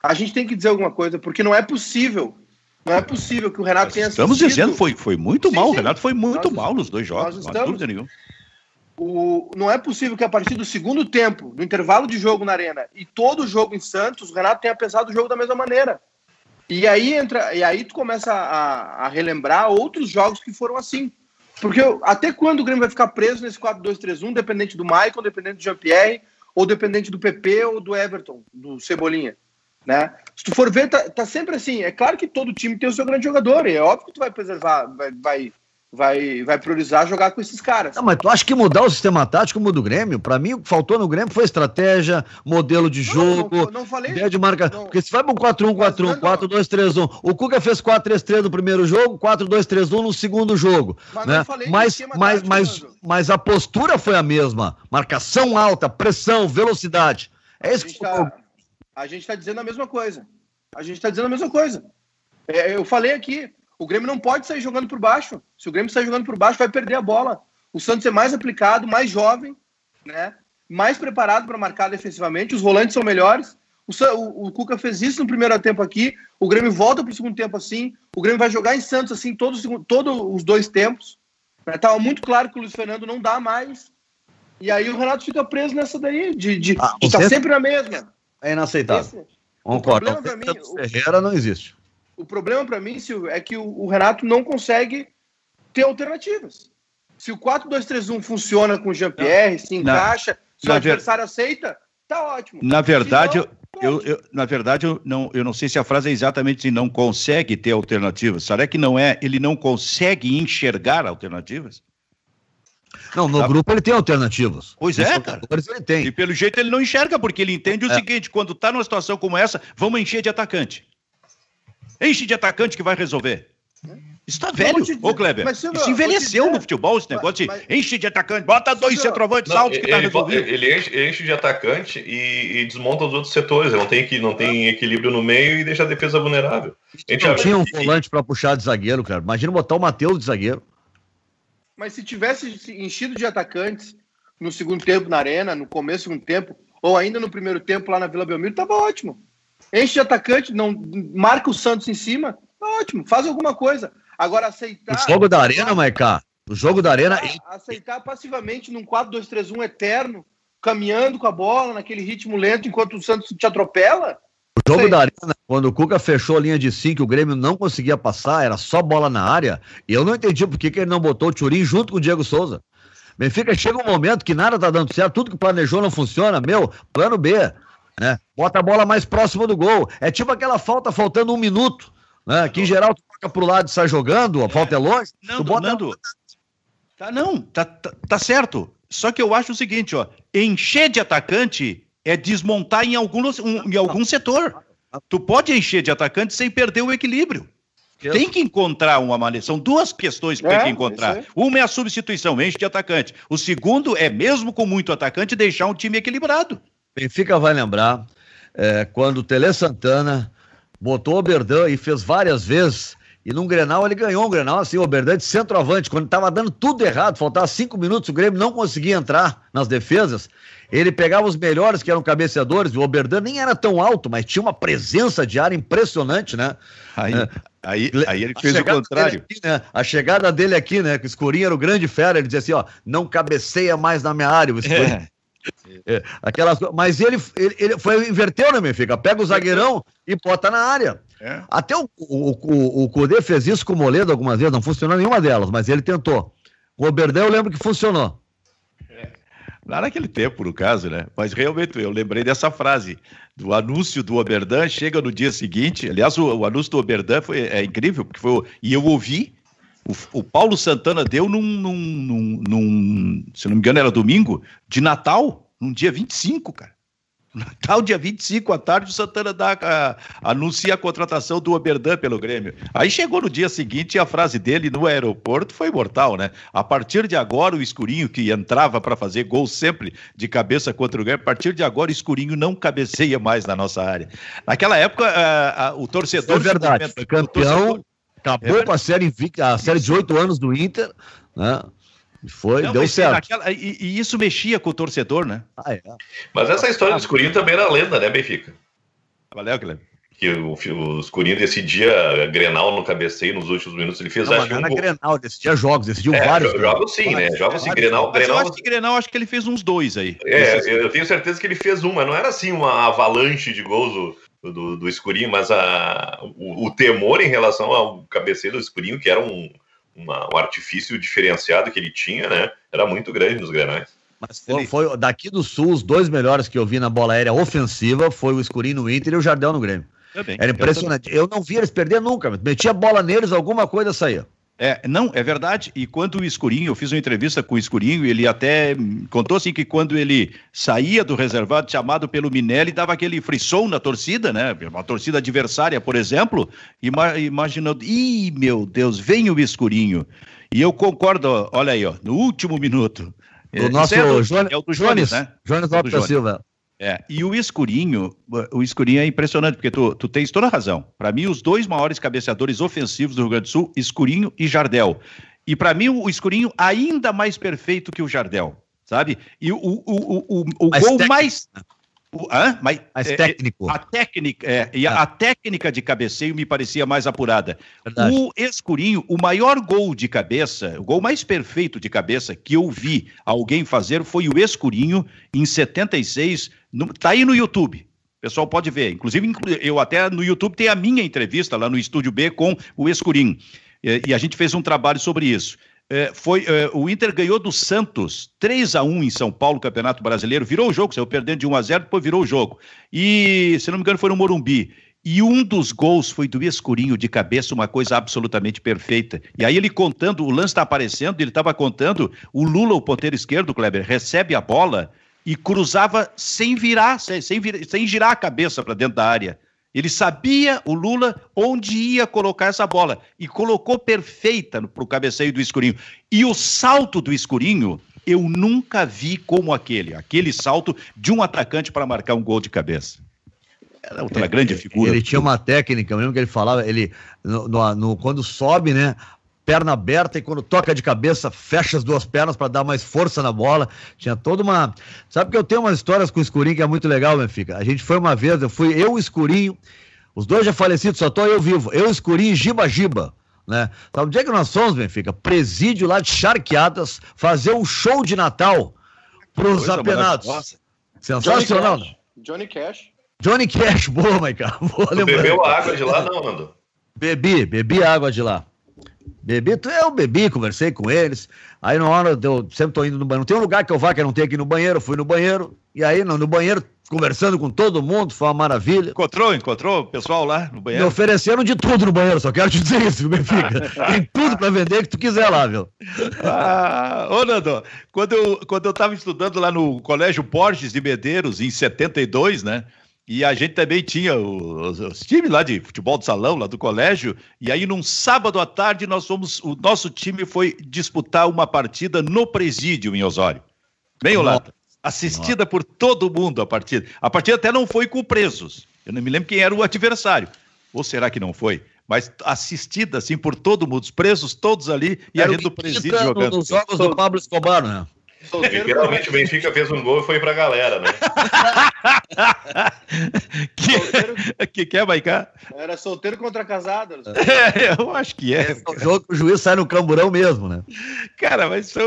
a gente tem que dizer alguma coisa, porque não é possível. Não é possível que o Renato tenha Estamos assistido... dizendo, foi, foi muito sim, mal. Sim. O Renato foi muito nós, mal nos dois jogos, não há dúvida nenhuma. O, não é possível que a partir do segundo tempo, do intervalo de jogo na Arena e todo o jogo em Santos, o Renato tenha pensado o jogo da mesma maneira. E aí entra, e aí tu começa a, a relembrar outros jogos que foram assim. Porque até quando o Grêmio vai ficar preso nesse 4-2-3-1, dependente do Michael, dependente do Jean-Pierre, ou dependente do PP ou do Everton, do Cebolinha, né? Se tu for ver, tá, tá, sempre assim. É claro que todo time tem o seu grande jogador, e é óbvio que tu vai preservar, vai, vai vai, vai priorizar jogar com esses caras. Não, mas tu acha que mudar o sistema tático muda o Grêmio? Pra mim, o que faltou no Grêmio foi estratégia, modelo de jogo, não, não, não falei ideia de marca. Não. Porque se vai pro 4-1-4-1, 4-2-3-1, o Cuca fez 4-3-3 no primeiro jogo, 4-2-3-1 no segundo jogo. Mas, né? mas, mas, mas, mas, a postura foi a mesma. Marcação alta, pressão, velocidade. É isso que tá, A gente tá dizendo a mesma coisa. A gente tá dizendo a mesma coisa. É, eu falei aqui, o Grêmio não pode sair jogando por baixo. Se o Grêmio sair jogando por baixo, vai perder a bola. O Santos é mais aplicado, mais jovem, né? mais preparado para marcar defensivamente. Os volantes são melhores. O, o, o, Cuca fez isso no primeiro tempo aqui. O Grêmio volta para o segundo tempo assim. O Grêmio vai jogar em Santos assim todos todo os dois tempos. Estava né? muito claro que o Luiz Fernando não dá mais. E aí o Renato fica preso nessa daí, de, de, ah, de estar sempre na mesma. É inaceitável. Esse, Concordo. O problema para mim, Ferreira não existe. O problema para mim, Silvio, é que o, o, Renato não consegue ter alternativas. Se o 4-2-3-1 funciona com o Jean-Pierre, se encaixa, se o adversário ver... aceita, tá ótimo. Na verdade, não, eu, eu, na verdade, eu não, eu não sei se a frase é exatamente se não consegue ter alternativas. Será que não é? Ele não consegue enxergar alternativas? Não, no tá. grupo ele tem alternativas. Pois é, cara. Ele tem. E pelo jeito ele não enxerga, porque ele entende o é. seguinte: quando tá numa situação como essa, vamos encher de atacante. Enche de atacante que vai resolver. Isso tá velho, ô Kleber. Mas, isso envelheceu no futebol, esse negócio mas, de enche de atacante, bota dois centroavantes não, altos que tá resolvido. Ele enche, enche de atacante e, e, desmonta os outros setores. Ele não tem, que, não tem equilíbrio no meio e deixa a defesa vulnerável. A gente não tinha um volante para puxar de zagueiro, cara. Imagina botar o Matheus de zagueiro. Mas se tivesse enchido de atacantes no segundo tempo na arena, no começo do segundo tempo, ou ainda no primeiro tempo lá na Vila Belmiro, tava ótimo enche de atacante, não marca o Santos em cima, ótimo, faz alguma coisa. Agora aceitar. O jogo da Arena, Maicá. O jogo da Arena. Aceitar passivamente num 4-2-3-1 eterno, caminhando com a bola naquele ritmo lento enquanto o Santos te atropela. O jogo Sei. da Arena, quando o Cuca fechou a linha de 5 o Grêmio não conseguia passar, era só bola na área. E eu não entendi por que, que ele não botou o Turim junto com o Diego Souza. Benfica chega um momento que nada tá dando certo, tudo que planejou não funciona, meu, plano B, né? Bota a bola mais próxima do gol. É tipo aquela falta faltando um minuto, né? Que em geral tu toca pro lado e sai jogando, a falta é longe. Nando, tu bota... Nando, tá, não, tá, tá, tá certo. Só que eu acho o seguinte, ó, encher de atacante é desmontar em algum, um, em algum setor. Tu pode encher de atacante sem perder o equilíbrio. Tem que encontrar uma maneira. São duas questões que É, tem que encontrar. isso Uma é a substituição, enche de atacante. O segundo é, mesmo com muito atacante, deixar um time equilibrado. Benfica vai lembrar é, quando o Tele Santana botou o Oberdan e fez várias vezes. E num Grenal ele ganhou um Grenal, assim, o Oberdan de centroavante, quando estava dando tudo errado, faltava cinco minutos, o Grêmio não conseguia entrar nas defesas. Ele pegava os melhores que eram cabeceadores, o Oberdan nem era tão alto, mas tinha uma presença de área impressionante, né? Aí, É. aí, aí ele fez o contrário. aqui, né? A chegada dele aqui, né? Que o Escurinho era o grande fera, ele dizia assim, ó, não cabeceia mais na minha área, o Escurinho. É. É, aquelas, mas ele, ele, ele foi, inverteu, né, Benfica? Pega o zagueirão e bota na área. É. Até o, o, o, o Cudê fez isso com o Moledo algumas vezes, não funcionou nenhuma delas, mas ele tentou. O Oberdan eu lembro que funcionou. Lá naquele tempo, no caso, né? Mas realmente eu lembrei dessa frase do anúncio do Oberdan, chega no dia seguinte. Aliás, o, o anúncio do Oberdan foi, é incrível, porque foi. E eu ouvi, o, o Paulo Santana deu num, num, num, num- Se não me engano, era domingo, de Natal, num dia 25, cara. Natal, dia 25 à tarde, o Santana dá, a- anuncia a contratação do Oberdan pelo Grêmio. Aí chegou no dia seguinte e a frase dele no aeroporto foi mortal, né? A partir de agora, o Escurinho, que entrava para fazer gol sempre de cabeça contra o Grêmio, a partir de agora, o Escurinho não cabeceia mais na nossa área. Naquela época, a- a- o torcedor. É verdade, campeão, torcedor- acabou É com a série, a série de oito anos do Inter, né? Foi, Não, deu certo. naquela- e, e isso mexia com o torcedor, né? Ah, é. Mas essa história do escurinho também era lenda, né, Benfica? Valeu, Guilherme. Que o, o escurinho decidia Grenal no cabeceio nos últimos minutos. Ele fez, Não, acho que um gol. Grenal, decidia jogos, decidiu É, vários. jo- jogos sim, né? Jogos sim. Grenal, Grenal acho que Grenal, acho que ele fez uns dois aí. É, eu tenho certeza que ele fez um, mas não era assim uma avalanche de gols do, do, do Escurinho, mas a, o, o temor em relação ao cabeceio do Escurinho, que era um, uma- um artifício diferenciado que ele tinha, né? Era muito grande nos grenais. Mas foi, foi daqui do Sul, os dois melhores que eu vi na bola aérea ofensiva foi o Escurinho no Inter e o Jardel no Grêmio. Também. Era Eu impressionante. Eu não vi eles perder nunca, mas metia bola neles, alguma coisa saía. É, não, é verdade. E quando o Escurinho, eu fiz uma entrevista com o Escurinho, ele até contou assim que quando ele saía do reservado, chamado pelo Minelli, dava aquele frisson na torcida, né? Uma torcida adversária, por exemplo, ima imaginando, ih, meu Deus, vem o Escurinho. E eu concordo, ó, olha aí, ó, no último minuto. O É, nosso é, do, Jones, é o do Jones, Jones, né? Jones do Lopes da. Silva. É, e o escurinho, o escurinho é impressionante, porque tu, tu tens toda a razão. Para mim, os dois maiores cabeceadores ofensivos do Rio Grande do Sul, escurinho e Jardel. E para mim, o escurinho ainda mais perfeito que o Jardel, sabe? E o, o, o, o, o gol técnico. mais. O, hã? Mais, Mais é, técnico. a técnica, é, e a, Ah. a técnica de cabeceio me parecia mais apurada. Verdade. O Escurinho, o maior gol de cabeça, o gol mais perfeito de cabeça que eu vi alguém fazer foi o Escurinho em 76. No, tá aí no YouTube. O pessoal pode ver. Inclusive, inclu- eu até no YouTube tem a minha entrevista lá no Estúdio B com o Escurinho. E, e a gente fez um trabalho sobre isso. É, foi, é, o Inter ganhou do Santos 3 a 1 em São Paulo, Campeonato Brasileiro. Virou o jogo, saiu perdendo de 1 a 0 depois virou o jogo. E, se não me engano, foi no Morumbi. E um dos gols foi do Escurinho de cabeça, uma coisa absolutamente perfeita. E aí ele contando, o lance está aparecendo, ele estava contando, o Lula, o ponteiro esquerdo, Kleber, recebe a bola e cruzava sem virar, sem, sem, vir- sem girar a cabeça para dentro da área. Ele sabia, o Lula, onde ia colocar essa bola. E colocou perfeita para o cabeceio do Escurinho. E o salto do Escurinho, eu nunca vi como aquele. Aquele salto de um atacante para marcar um gol de cabeça. Era outra grande figura. Ele tinha uma técnica, eu lembro que ele falava, ele, no, no- no- quando sobe, né? Perna aberta e quando toca de cabeça, fecha as duas pernas para dar mais força na bola. Tinha toda uma. Sabe que eu tenho umas histórias com o Escurinho que é muito legal, Benfica? A gente foi uma vez, eu fui eu, o Escurinho, os dois já falecidos, só tô eu vivo. Eu, Escurinho e Giba Giba. Né? Sabe onde é que nós fomos, Benfica? Presídio lá de Charqueadas, fazer um show de Natal pros apenados. Sensacional. Johnny Cash. Johnny Cash. Johnny Cash, boa, Maica. Boa Tu lembrança. bebeu a água de lá, não, Nando? Bebi, bebi água de lá. Bebi, eu bebi, conversei com eles. Aí na hora eu sempre tô indo no banheiro. Não tem um lugar que eu vá que eu não tenho aqui no banheiro. Fui no banheiro. E aí no, no banheiro, conversando com todo mundo, foi uma maravilha. Encontrou, encontrou o pessoal lá no banheiro? Me ofereceram de tudo no banheiro, só quero te dizer isso, filho. Tem tudo para vender que tu quiser lá, viu? Ah, ô Nando, quando eu, quando eu tava estudando lá no Colégio Borges de Medeiros, em 72, né? E a gente também tinha os, os, times lá de futebol de salão, lá do colégio. E aí, num sábado à tarde, nós fomos. O nosso time foi disputar uma partida no presídio em Osório. Bem, Olata. Assistida Nossa. por todo mundo a partida. A partida até não foi com presos. Eu não me lembro quem era o adversário. Ou será que não foi? Mas assistida, assim, por todo mundo. Os presos todos ali e era a gente do presídio jogando. Os jogos do Pablo Escobar, né? Literalmente o Benfica fez um gol e foi pra galera, né? que, que quer, Maicá? Era solteiro contra casado. É, eu acho que é. é o jogo que o juiz sai no camburão mesmo, né? Cara, mas são,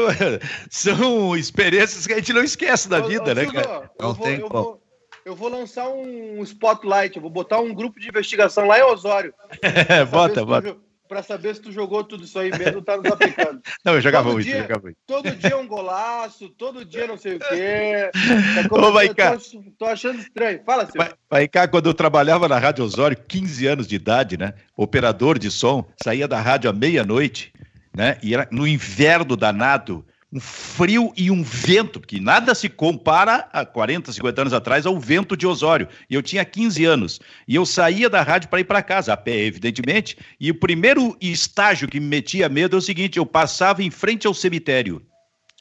são experiências que a gente não esquece da vida, né, cara? Não vou, tem eu vou, eu vou lançar um spotlight, eu vou botar um grupo de investigação lá em Osório. É, bota, bota para saber se tu jogou tudo isso aí mesmo, tá nos aplicando. Não, eu jogava todo muito, dia, jogava muito. Todo dia um golaço, todo dia não sei o quê. Ô, vai cá. Tô, tô, achando estranho. Fala, Silvio. Vai cá, quando eu trabalhava na Rádio Osório, 15 anos de idade, né? Operador de som, saía da rádio à meia-noite, né? E era no inverno danado, um frio e um vento, que nada se compara a 40, 50 anos atrás ao vento de Osório. E eu tinha 15 anos. E eu saía da rádio para ir para casa, a pé, evidentemente. E o primeiro estágio que me metia medo é o seguinte: eu passava em frente ao cemitério.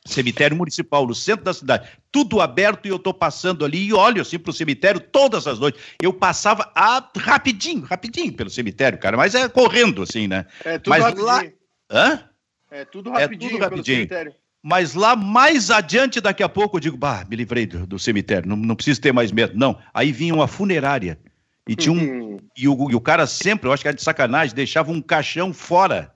Cemitério municipal, no centro da cidade, tudo aberto e eu tô passando ali e olho assim pro cemitério todas as noites. Eu passava a, rapidinho, rapidinho pelo cemitério, cara, mas é correndo assim, né? É tudo mas rapidinho. Lá... Hã? É tudo rapidinho, é tudo rapidinho. Mas lá mais adiante, daqui a pouco, eu digo, bah, me livrei do, do cemitério, não, não preciso ter mais medo. Não. Aí vinha uma funerária. E tinha um. Uhum. E, o, e o cara sempre, eu acho que era de sacanagem, deixava um caixão fora.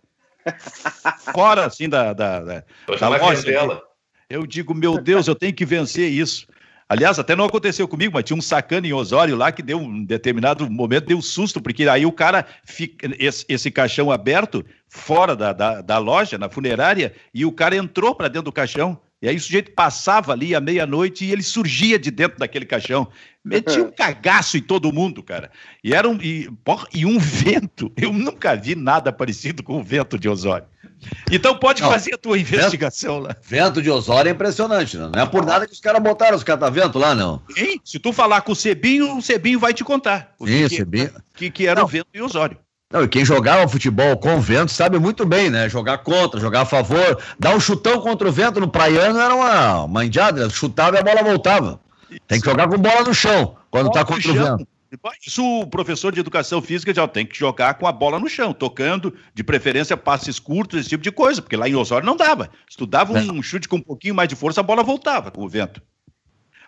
fora, assim, da, da, da, da loja. Dela. Eu digo, meu Deus, eu tenho que vencer isso. Aliás, até não aconteceu comigo, mas tinha um sacano em Osório lá que deu um determinado momento, deu um susto, porque aí o cara, fica, esse, esse caixão aberto, fora da, da, da, loja, na funerária, e o cara entrou para dentro do caixão. E aí o sujeito passava ali à meia-noite e ele surgia de dentro daquele caixão. Metia um cagaço em todo mundo, cara. E era um, e, porra, e um vento. Eu nunca vi nada parecido com o vento de Osório. Então pode não, fazer a tua investigação vento, lá. Vento de Osório é impressionante, não, não é por nada que os caras botaram os cataventos lá, não. Hein? Se tu falar com o Cebinho, o Cebinho vai te contar. O Sim, que, Cebinho. Que, que era não. o vento de Osório. Não, e quem jogava futebol com vento sabe muito bem, né? Jogar contra, jogar a favor, dar um chutão contra o vento no praiano era uma, uma indiada, chutava e a bola voltava. Tem que jogar com bola no chão quando bola tá contra o vento. Isso o professor de educação física já tem que jogar com a bola no chão, tocando, de preferência passes curtos, esse tipo de coisa, porque lá em Osório não dava. Se tu dava um chute com um pouquinho mais de força, a bola voltava com o vento.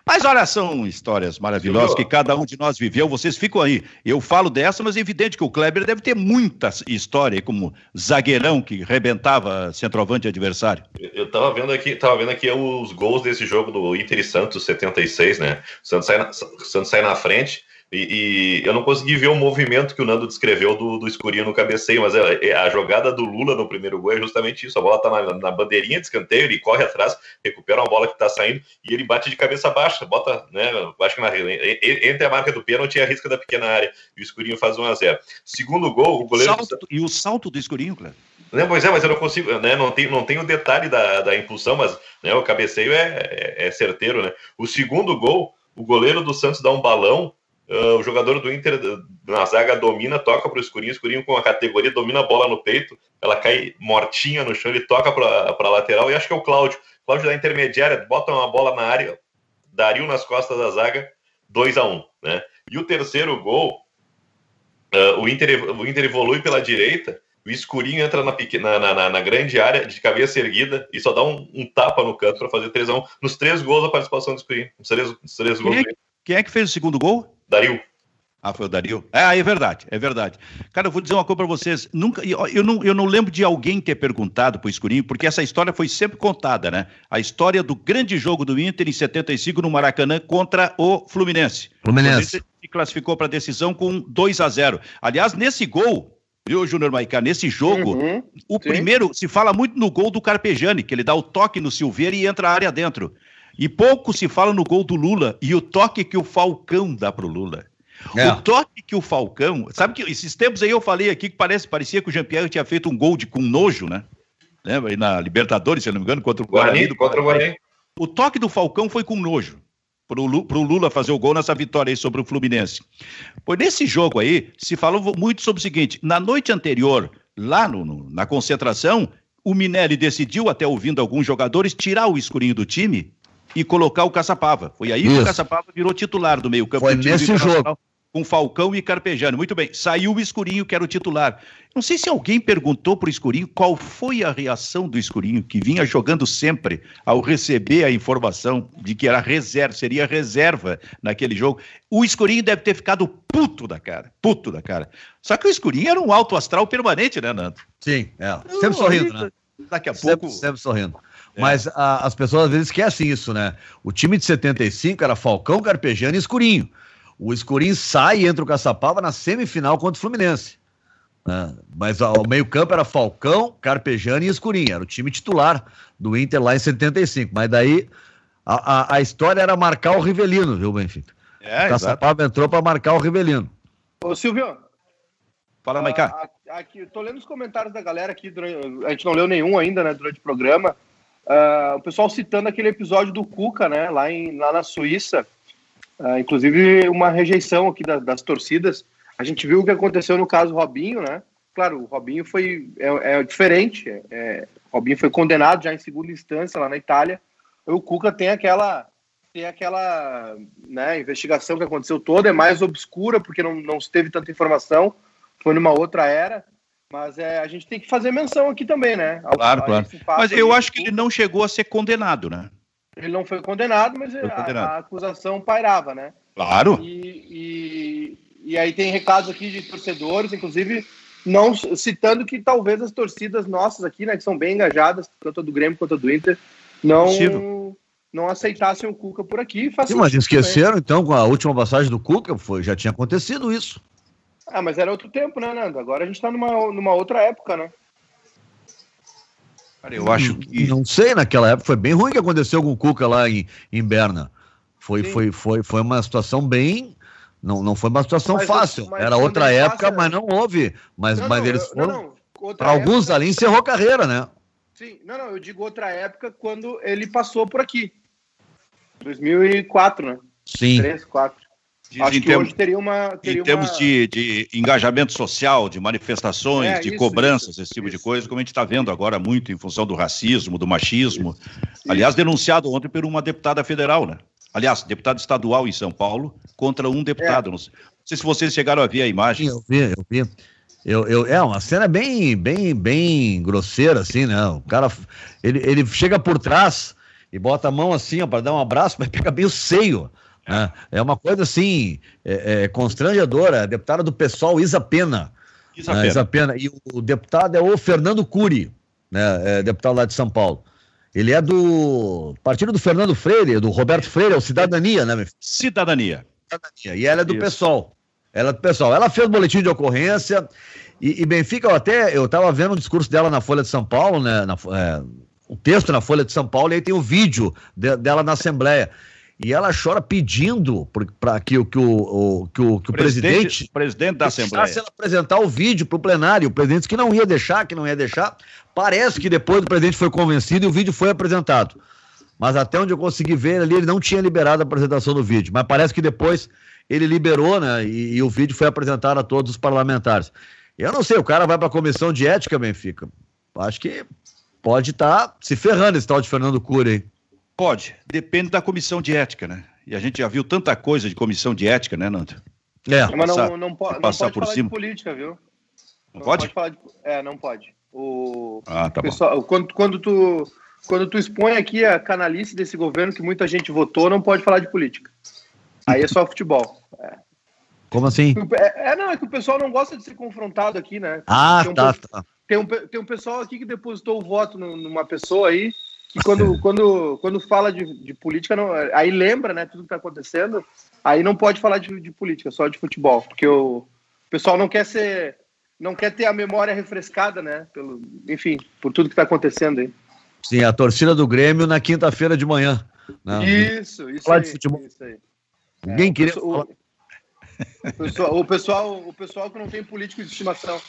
Mas olha, são histórias maravilhosas que cada um de nós viveu. Vocês ficam aí. Eu falo dessa, mas é evidente que o Kleber deve ter muita história como zagueirão que rebentava centroavante adversário. Eu tava vendo aqui, tava vendo aqui os gols desse jogo do Inter e Santos 76, né? O Santos sai na, Santos sai na frente. E, e, eu não consegui ver o movimento que o Nando descreveu do, do escurinho no cabeceio, mas a, é, é, a, jogada do Lula no primeiro gol é justamente isso. A bola tá na, na bandeirinha de escanteio, ele corre atrás, recupera uma bola que tá saindo e ele bate de cabeça baixa, bota, né? Acho que na, entre a marca do pênalti e a risca da pequena área. E o escurinho faz 1 a 0 Segundo gol, o goleiro. Salto, e o salto do escurinho, Cleber? Né, pois é, mas eu não consigo, né? Não tem, não tem o detalhe da, da impulsão, mas né, o cabeceio é, é, é certeiro, né? O segundo gol, o goleiro do Santos dá um balão Uh, o jogador do Inter na zaga domina, toca para o escurinho, escurinho com a categoria, domina a bola no peito, ela cai mortinha no chão, ele toca para a lateral, e acho que é o Cláudio. Cláudio da intermediária, bota uma bola na área, Dario nas costas da zaga, 2 a 1 um, né? E o terceiro gol, uh, o, Inter, o Inter evolui pela direita, o escurinho entra na, pequena, na, na, na, grande área, de cabeça erguida, e só dá um, um tapa no canto para fazer 3 a 1 Nos três gols, a participação do escurinho. Nos três, nos três quem, gols. É, quem é que fez o segundo gol? Dario. Ah, foi o Dario? É, é verdade, é verdade. Cara, eu vou dizer uma coisa para vocês. Nunca, eu, não, eu não lembro de alguém ter perguntado pro Escurinho, porque essa história foi sempre contada, né? A história do grande jogo do Inter em 75 no Maracanã contra o Fluminense. Fluminense. Se classificou para a decisão com 2 a 0 Aliás, nesse gol, Viu, Júnior Maicá? Nesse jogo, uhum, o sim. primeiro, se fala muito no gol do Carpejani, que ele dá o toque no Silveira e entra a área dentro. E pouco se fala no gol do Lula e o toque que o Falcão dá pro Lula. É. O toque que o Falcão. Sabe que esses tempos aí eu falei aqui que parece, parecia que o Jean-Pierre tinha feito um gol de, com nojo, né? Lembra? Aí na Libertadores, se eu não me engano, contra o Guarani. Guarani contra o Guarani. O toque do Falcão foi com nojo para o Lula fazer o gol nessa vitória aí sobre o Fluminense. Pois nesse jogo aí, se falou muito sobre o seguinte: na noite anterior, lá no, no, na concentração, o Minelli decidiu, até ouvindo alguns jogadores, tirar o escurinho do time e colocar o Caçapava. Foi aí Isso. que o Caçapava virou titular do meio-campo. Foi nesse jogo com Falcão e Carpejano. Muito bem, saiu o Escurinho, que era o titular. Não sei se alguém perguntou para o Escurinho qual foi a reação do Escurinho, que vinha jogando sempre ao receber a informação de que era reserva, seria reserva naquele jogo. O Escurinho deve ter ficado puto da cara, puto da cara. Só que o Escurinho era um alto astral permanente, né, Nando? Sim, é. Sempre sorrindo, né? Daqui a pouco. Sempre, sempre sorrindo. É. Mas a, as pessoas às vezes esquecem isso, né? O time de 75 era Falcão, Carpejano e Escurinho. O Escurinho sai e entra o Caçapava na semifinal contra o Fluminense. Né? Mas o meio-campo era Falcão, Carpejano e Escurinho. Era o time titular do Inter lá em 75. Mas daí a, a, a história era marcar o Rivelino, viu, Benfica? É, o Caçapava exato. entrou para marcar o Rivelino. Ô, Silvio. Fala, Maicá. Aqui, tô lendo os comentários da galera aqui, durante, a gente não leu nenhum ainda, né, durante o programa. Uh, o pessoal citando aquele episódio do Cuca, né, lá, em, lá na Suíça, Uh, inclusive, uma rejeição aqui das, das, torcidas. A gente viu o que aconteceu no caso Robinho, né? Claro, o Robinho foi é, é diferente. É, é Robinho foi condenado já em segunda instância lá na Itália. O Cuca tem aquela tem aquela né, investigação que aconteceu toda, é mais obscura porque não, não se teve tanta informação, foi numa outra era. Mas é, a gente tem que fazer menção aqui também, né? Claro, claro. Mas eu acho que ele não chegou a ser condenado, né? Ele não foi condenado, mas foi condenado. A, a, acusação pairava, né? Claro. E, e, e, aí tem recados aqui de torcedores, inclusive não citando que talvez as torcidas nossas aqui, né, que são bem engajadas, tanto do Grêmio quanto do Inter, não não aceitassem o Cuca por aqui. Sim, mas esqueceram também. então com a última passagem do Cuca, foi, já tinha acontecido isso. Ah, mas era outro tempo, né, Nando? Agora a gente está numa, numa outra época, né? Cara, eu acho que. Não sei, naquela época foi bem ruim que aconteceu com o Cuca lá em, em Berna. Foi, foi, foi, foi uma situação bem. Não, não foi uma situação mas, fácil. Mas Era outra época, mas não houve. Mas, não, mas não, eles foram. Para alguns ali encerrou a carreira, né? Sim, não, não, eu digo outra época quando ele passou por aqui. 2004, né? Sim. 3, 4. Acho que termos, hoje teria uma. Teria em termos uma... de, de engajamento social, de manifestações, é, de isso, cobranças, isso, esse tipo isso. de coisa, como a gente está vendo agora muito em função do racismo, do machismo. Aliás, denunciado ontem por uma deputada federal, né? Aliás, deputado estadual em São Paulo contra um deputado. É. Não, sei, não, sei, se vocês chegaram a ver a imagem. Eu vi, eu vi. Eu, eu, é uma cena bem, bem, bem grosseira, assim, né? O cara, ele, ele chega por trás e bota a mão assim, ó, para dar um abraço, mas pega bem o seio. Né? É uma coisa assim, é, é, constrangedora. A deputada do PSOL, Isa Pena. Isa, né? Pena. Isa Pena. E o deputado é o Fernando Cury, né? É deputado lá de São Paulo. Ele é do partido do Fernando Freire, do Roberto Freire, é o Cidadania, né? Cidadania. Cidadania. E ela é do Isso. PSOL. Ela é do PSOL. Ela fez boletim de ocorrência. E, e Benfica, eu até eu estava vendo o discurso dela na Folha de São Paulo, né? Na, é, o texto na Folha de São Paulo, e aí tem o vídeo de, dela na Assembleia e ela chora pedindo para que, que, o, o, que, o, que o presidente, presidente, presidente da Assembleia apresentar o vídeo para o plenário. O presidente disse que não ia deixar, que não ia deixar. Parece que depois o presidente foi convencido e o vídeo foi apresentado. Mas até onde eu consegui ver ali, ele não tinha liberado a apresentação do vídeo. Mas parece que depois ele liberou, né? E, e o vídeo foi apresentado a todos os parlamentares. Eu não sei, o cara vai para a comissão de ética, Benfica. Acho que pode estar tá se ferrando esse tal de Fernando Cury, hein? Pode, depende da comissão de ética, né? E a gente já viu tanta coisa de comissão de ética, né, Nando? É, mas passar, não, não, po não pode por falar cima. de política, viu? Não, não pode? pode de... É, não pode. O ah, tá pessoal, bom. Quando, quando, tu, quando tu expõe aqui a canalice desse governo que muita gente votou, não pode falar de política. Aí é só futebol. É. Como assim? É, é, não, é que o pessoal não gosta de ser confrontado aqui, né? Ah, um, tá, tá. Tem um, tem um pessoal aqui que depositou o voto numa pessoa aí quando, quando, quando fala de, de política, não, aí lembra né, tudo que está acontecendo, aí não pode falar de, de, política, só de futebol, porque o pessoal não quer ser não quer ter a memória refrescada, né? Pelo, enfim, por tudo que está acontecendo aí. Sim, a torcida do Grêmio na quinta-feira de manhã. Né? Isso, isso, aí, isso aí. Ninguém é, queria. O, o, pessoal, o, pessoal, o pessoal que não tem político de estimação.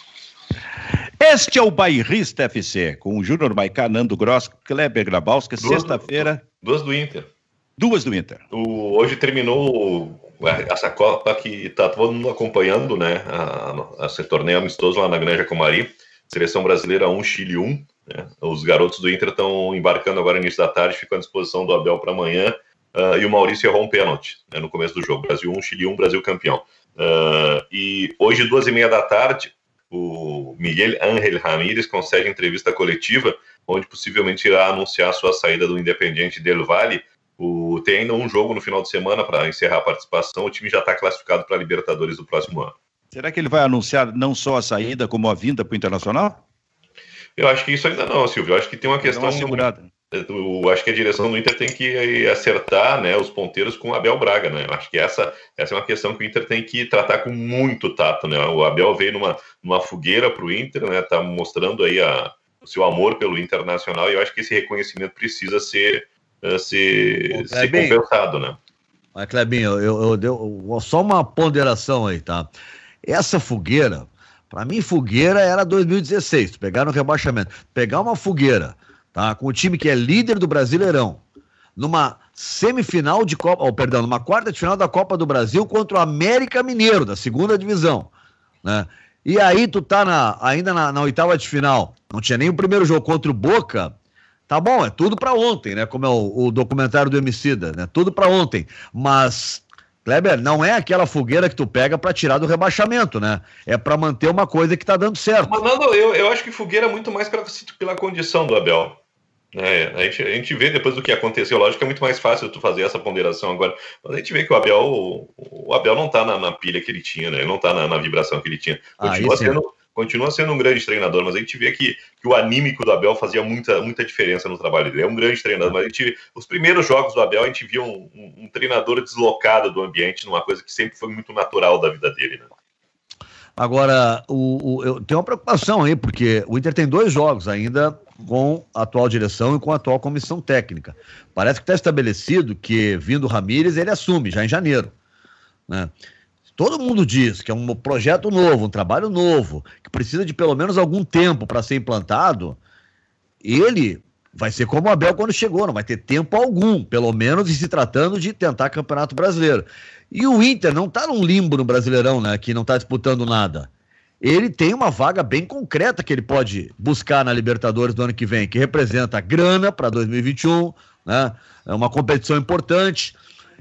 Este é o Bairrista FC, com o Júnior Maicá, Nando Gross, Kleber Grabowska, sexta-feira. Duas do Inter. Duas do Inter. O, hoje terminou essa Copa que está todo mundo acompanhando, né? A, a, esse torneio amistoso lá na Granja Comari. Seleção brasileira 1, Chile 1. Né? Os garotos do Inter estão embarcando agora no início da tarde, ficam à disposição do Abel para amanhã. Uh, e o Maurício errou um pênalti né, no começo do jogo. Brasil 1, Chile 1, Brasil campeão. Uh, e hoje, duas e meia da tarde, o Miguel Ángel Ramírez concede entrevista coletiva, onde possivelmente irá anunciar sua saída do Independiente del Valle. O, tem ainda um jogo no final de semana para encerrar a participação. O time já está classificado para a Libertadores do próximo ano. Será que ele vai anunciar não só a saída, como a vinda para o Internacional? Eu acho que isso ainda não, Silvio. Eu acho que tem uma questão. Segurada. Eu acho que a direção do Inter tem que acertar né, os ponteiros com o Abel Braga, né? Eu acho que essa, essa é uma questão que o Inter tem que tratar com muito tato, né? O Abel veio numa, numa fogueira para o Inter, né? Tá mostrando aí a, o seu amor pelo Internacional e eu acho que esse reconhecimento precisa ser, uh, ser, ser compensado, né? Mas, Clebinho, eu, eu, eu, só uma ponderação aí, tá? Essa fogueira, para mim, fogueira era 2016, pegar no rebaixamento. Pegar uma fogueira tá? com o time que é líder do Brasileirão, numa semifinal de Copa, oh, perdão, numa quarta de final da Copa do Brasil contra o América Mineiro, da segunda divisão, né? E aí tu tá na, ainda na, na oitava de final, não tinha nem o primeiro jogo contra o Boca, tá bom, é tudo para ontem, né? Como é o, o documentário do Emicida, né? Tudo para ontem, mas Kleber, não é aquela fogueira que tu pega para tirar do rebaixamento, né? É para manter uma coisa que tá dando certo. Mas não, eu, eu acho que fogueira é muito mais pela, pela condição do Abel. É, a, gente, a gente vê depois do que aconteceu, lógico que é muito mais fácil tu fazer essa ponderação agora, mas a gente vê que o Abel, o, o Abel não tá na, na, pilha que ele tinha, né? Ele não tá na, na vibração que ele tinha. Ah, continua, ah, sendo, continua sendo um grande treinador, mas a gente vê que, que o anímico do Abel fazia muita, muita diferença no trabalho dele. É um grande treinador, mas a gente, os primeiros jogos do Abel, a gente via um, um, um treinador deslocado do ambiente, numa coisa que sempre foi muito natural da vida dele, né? Agora, o, o, eu tenho uma preocupação aí, porque o Inter tem dois jogos ainda com a atual direção e com a atual comissão técnica. Parece que está estabelecido que, vindo Ramírez, ele assume já em janeiro. Né? Todo mundo diz que é um projeto novo, um trabalho novo, que precisa de pelo menos algum tempo para ser implantado. Ele vai ser como o Abel quando chegou, não vai ter tempo algum, pelo menos se tratando de tentar Campeonato Brasileiro. E o Inter não está num limbo no Brasileirão, né, que não está disputando nada ele tem uma vaga bem concreta que ele pode buscar na Libertadores do ano que vem, que representa grana para 2021, né? É uma competição importante.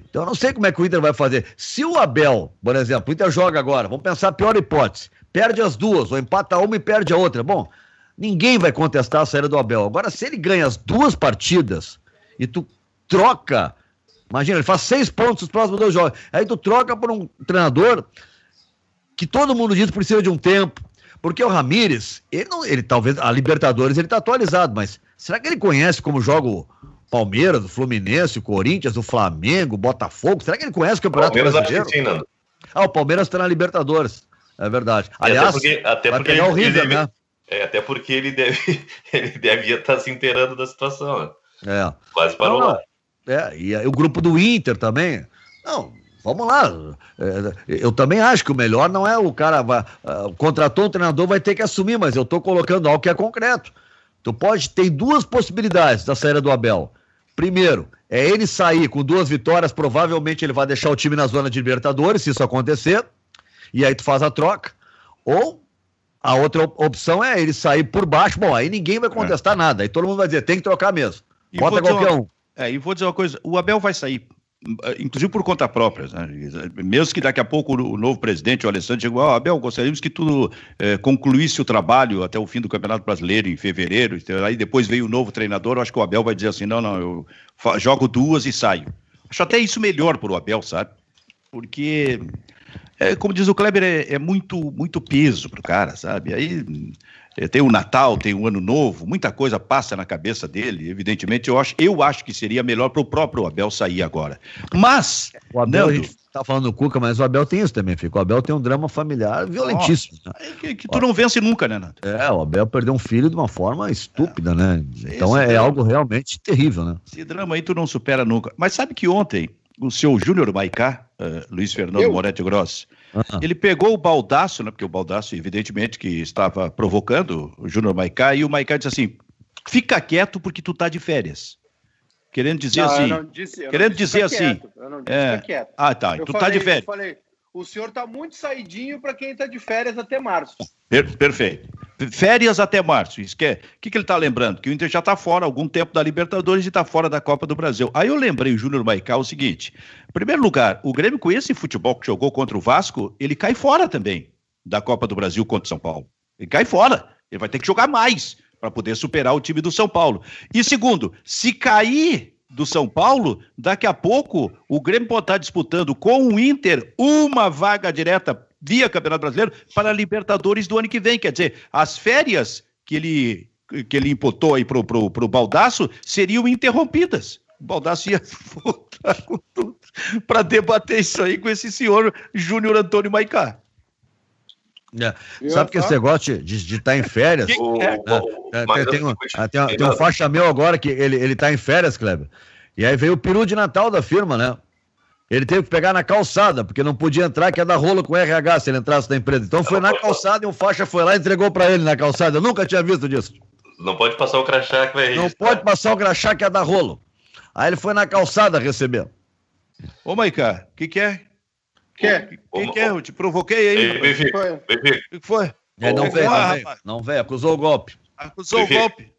Então eu não sei como é que o Inter vai fazer. Se o Abel, por exemplo, o Inter joga agora, vamos pensar a pior hipótese, perde as duas, ou empata uma e perde a outra. Bom, ninguém vai contestar a saída do Abel. Agora, se ele ganha as duas partidas e tu troca, imagina, ele faz seis pontos nos próximos dois jogos, aí tu troca por um treinador que todo mundo diz precisa de um tempo. Porque o Ramires, ele não, ele talvez a Libertadores ele tá atualizado, mas será que ele conhece como joga o Palmeiras, o Fluminense, o Corinthians, o Flamengo, o Botafogo? Será que ele conhece o Campeonato Palmeiras Brasileiro? Sim, Nando. Ah, o Palmeiras está na Libertadores. É verdade. Aliás, até porque, até porque ele, o River, né? É, até porque ele deve ele devia estar tá se inteirando da situação. Né? É. Quase parou não, lá. É, e o grupo do Inter também. Não, Vamos lá. É, eu também acho que o melhor não é o cara. Vai, uh, contratou um treinador, vai ter que assumir, mas eu estou colocando algo que é concreto. Tu pode ter duas possibilidades da saída do Abel. Primeiro, é ele sair com duas vitórias, provavelmente ele vai deixar o time na zona de Libertadores, se isso acontecer, e aí tu faz a troca. Ou a outra opção é ele sair por baixo, bom, aí ninguém vai contestar é. nada, aí todo mundo vai dizer, tem que trocar mesmo. E Bota qualquer uma, um. É, e vou dizer uma coisa, o Abel vai sair inclusive por conta própria. Né? Mesmo que daqui a pouco o novo presidente, o Alessandro, chegou, oh, Abel, gostaríamos que tu eh, concluísse o trabalho até o fim do Campeonato Brasileiro, em fevereiro, aí depois veio o novo treinador, acho que o Abel vai dizer assim, não, não, eu jogo duas e saio. Acho até isso melhor para o Abel, sabe? Porque, é, como diz o Kleber, é, é muito, muito peso para o cara, sabe? Aí tem o Natal, tem o Ano Novo, muita coisa passa na cabeça dele. Evidentemente, eu acho, eu acho que seria melhor para o próprio Abel sair agora. Mas. O Abel, Nando, tá falando do Cuca, mas o Abel tem isso também, fica. O Abel tem um drama familiar violentíssimo. Né? É que, que, tu não vence nunca, né, Nato? É, o Abel perdeu um filho de uma forma estúpida, é. né? Então é, é algo realmente terrível, né? Esse drama aí tu não supera nunca. Mas sabe que ontem o seu Júnior Maicá, uh, Luiz Fernando Eu? Moretti Gross, uhum. ele pegou o baldaço, né? Porque o baldaço, evidentemente, que estava provocando o Júnior Maicá, e o Maicá disse assim: fica quieto porque tu tá de férias. Querendo dizer não, assim. Disse, querendo dizer assim. eu não disse é... quieto. Ah, tá. Eu tu falei, tá de férias. Eu falei, o senhor tá muito saidinho para quem tá de férias até março. Per perfeito. Férias até março. Isso que é. O que, que ele tá lembrando? Que o Inter já tá fora há algum tempo da Libertadores e tá fora da Copa do Brasil. Aí eu lembrei o Júnior Maical o seguinte: em primeiro lugar, o Grêmio com esse futebol que jogou contra o Vasco, ele cai fora também da Copa do Brasil contra o São Paulo. Ele cai fora. Ele vai ter que jogar mais para poder superar o time do São Paulo. E segundo, se cair do São Paulo, daqui a pouco o Grêmio pode estar disputando com o Inter uma vaga direta via Campeonato Brasileiro para a Libertadores do ano que vem. Quer dizer, as férias que ele, que ele imputou aí pro, pro, pro Baldaço seriam interrompidas. O Baldaço ia voltar com tudo para debater isso aí com esse senhor Júnior Antônio Maicá. É. Sabe que esse negócio de estar tá em férias. É, tem, tem, um, tem, tem, um faixa meu agora que ele, ele tá em férias, Kleber. E aí veio o peru de Natal da firma, né? Ele teve que pegar na calçada, porque não podia entrar, que é dar rolo com RH se ele entrasse na empresa. Então foi na calçada e um faixa foi lá e entregou para ele na calçada. Eu nunca tinha visto disso. Não pode passar o crachá que vai registrar. Não pode passar o crachá que é dar rolo. Aí ele foi na calçada receber. Ô, Maica, o que, que é? Quer? Quem quer? Eu te provoquei aí. O que foi? É, não veio, não veio, não veio, acusou o golpe. Acusou o golpe.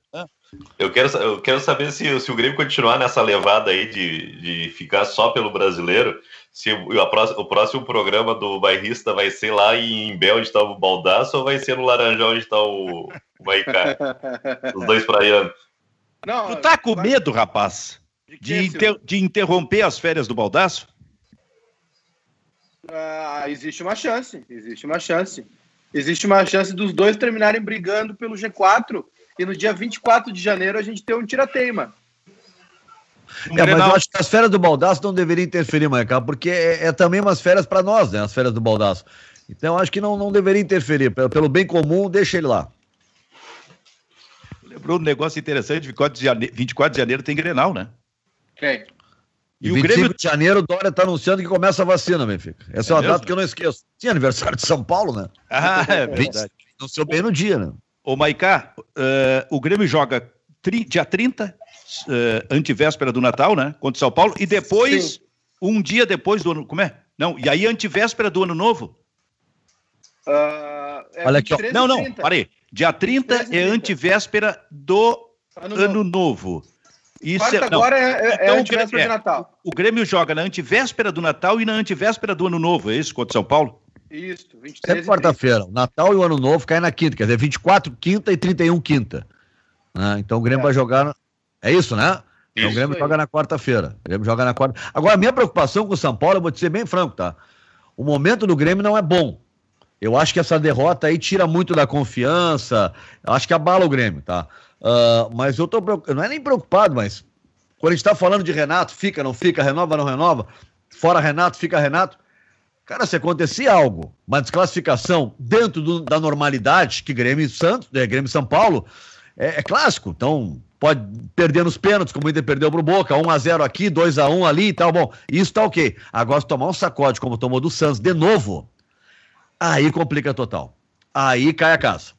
Eu quero, eu quero saber se, se o Grêmio continuar nessa levada aí de, de ficar só pelo brasileiro, se o, a, o próximo programa do bairrista vai ser lá em Bé, onde está o Baldaço, ou vai ser no Laranjal, onde está o, o Maicá? Os dois praianos. Não, tu tá com medo, rapaz, de, de, inter, de interromper as férias do Baldaço? Ah, existe uma chance, existe uma chance. Existe uma chance dos dois terminarem brigando pelo G4 e no dia 24 de janeiro a gente ter um tirateima. É, mas eu acho que as férias do Baldaço não deveriam interferir, Maicá, porque é, é, também umas férias para nós, né? As férias do Baldaço. Então eu acho que não, não deveria interferir. Pelo, pelo bem comum, deixa ele lá. Lembrou um negócio interessante: 24 de janeiro, 24 de janeiro tem Grenal, né? Tem. E, e o Grêmio de janeiro, o Dória está anunciando que começa a vacina, Benfica. Essa é, é uma data que eu não esqueço. Tinha aniversário de São Paulo, né? Ah, é verdade. Não sei bem no dia, né? Ô, Maicá, uh, o Grêmio joga tri, dia 30, uh, antivéspera do Natal, né? Contra o São Paulo, e depois, Sim. um dia depois do ano. Como é? Não, e aí antivéspera do ano novo? Uh, é Olha aqui, ó. Não, não, parei. Dia 30 é antivéspera do ano, ano novo. novo. Isso Quarta é, agora é, é, então, é antivéspera de Natal. O Grêmio joga na antivéspera do Natal e na antivéspera do Ano Novo, é isso, contra São Paulo? Isso, 23 Sempre quarta-feira. Natal e o Ano Novo caem na quinta, quer dizer, 24 quinta e 31 quinta. Né? Então o Grêmio é. vai jogar. É isso, né? Então o Grêmio aí. joga na quarta-feira. O Grêmio joga na quarta. Agora, a minha preocupação com o São Paulo, eu vou te ser bem franco, tá? O momento do Grêmio não é bom. Eu acho que essa derrota aí tira muito da confiança. Eu acho que abala o Grêmio, tá? Uh, mas eu tô não é nem preocupado, mas quando a gente está falando de Renato, fica, não fica, renova, não renova, fora Renato, fica Renato. Cara, se acontecer algo, uma desclassificação dentro do, da normalidade, que Grêmio Santos, é, Grêmio São Paulo, é, é, clássico. Então, pode perder nos pênaltis, como o Inter perdeu pro Boca, 1x0 aqui, 2x1 ali e tal. Bom, isso tá ok. Agora, se tomar um sacode, como tomou do Santos, de novo, aí complica total. Aí cai a casa.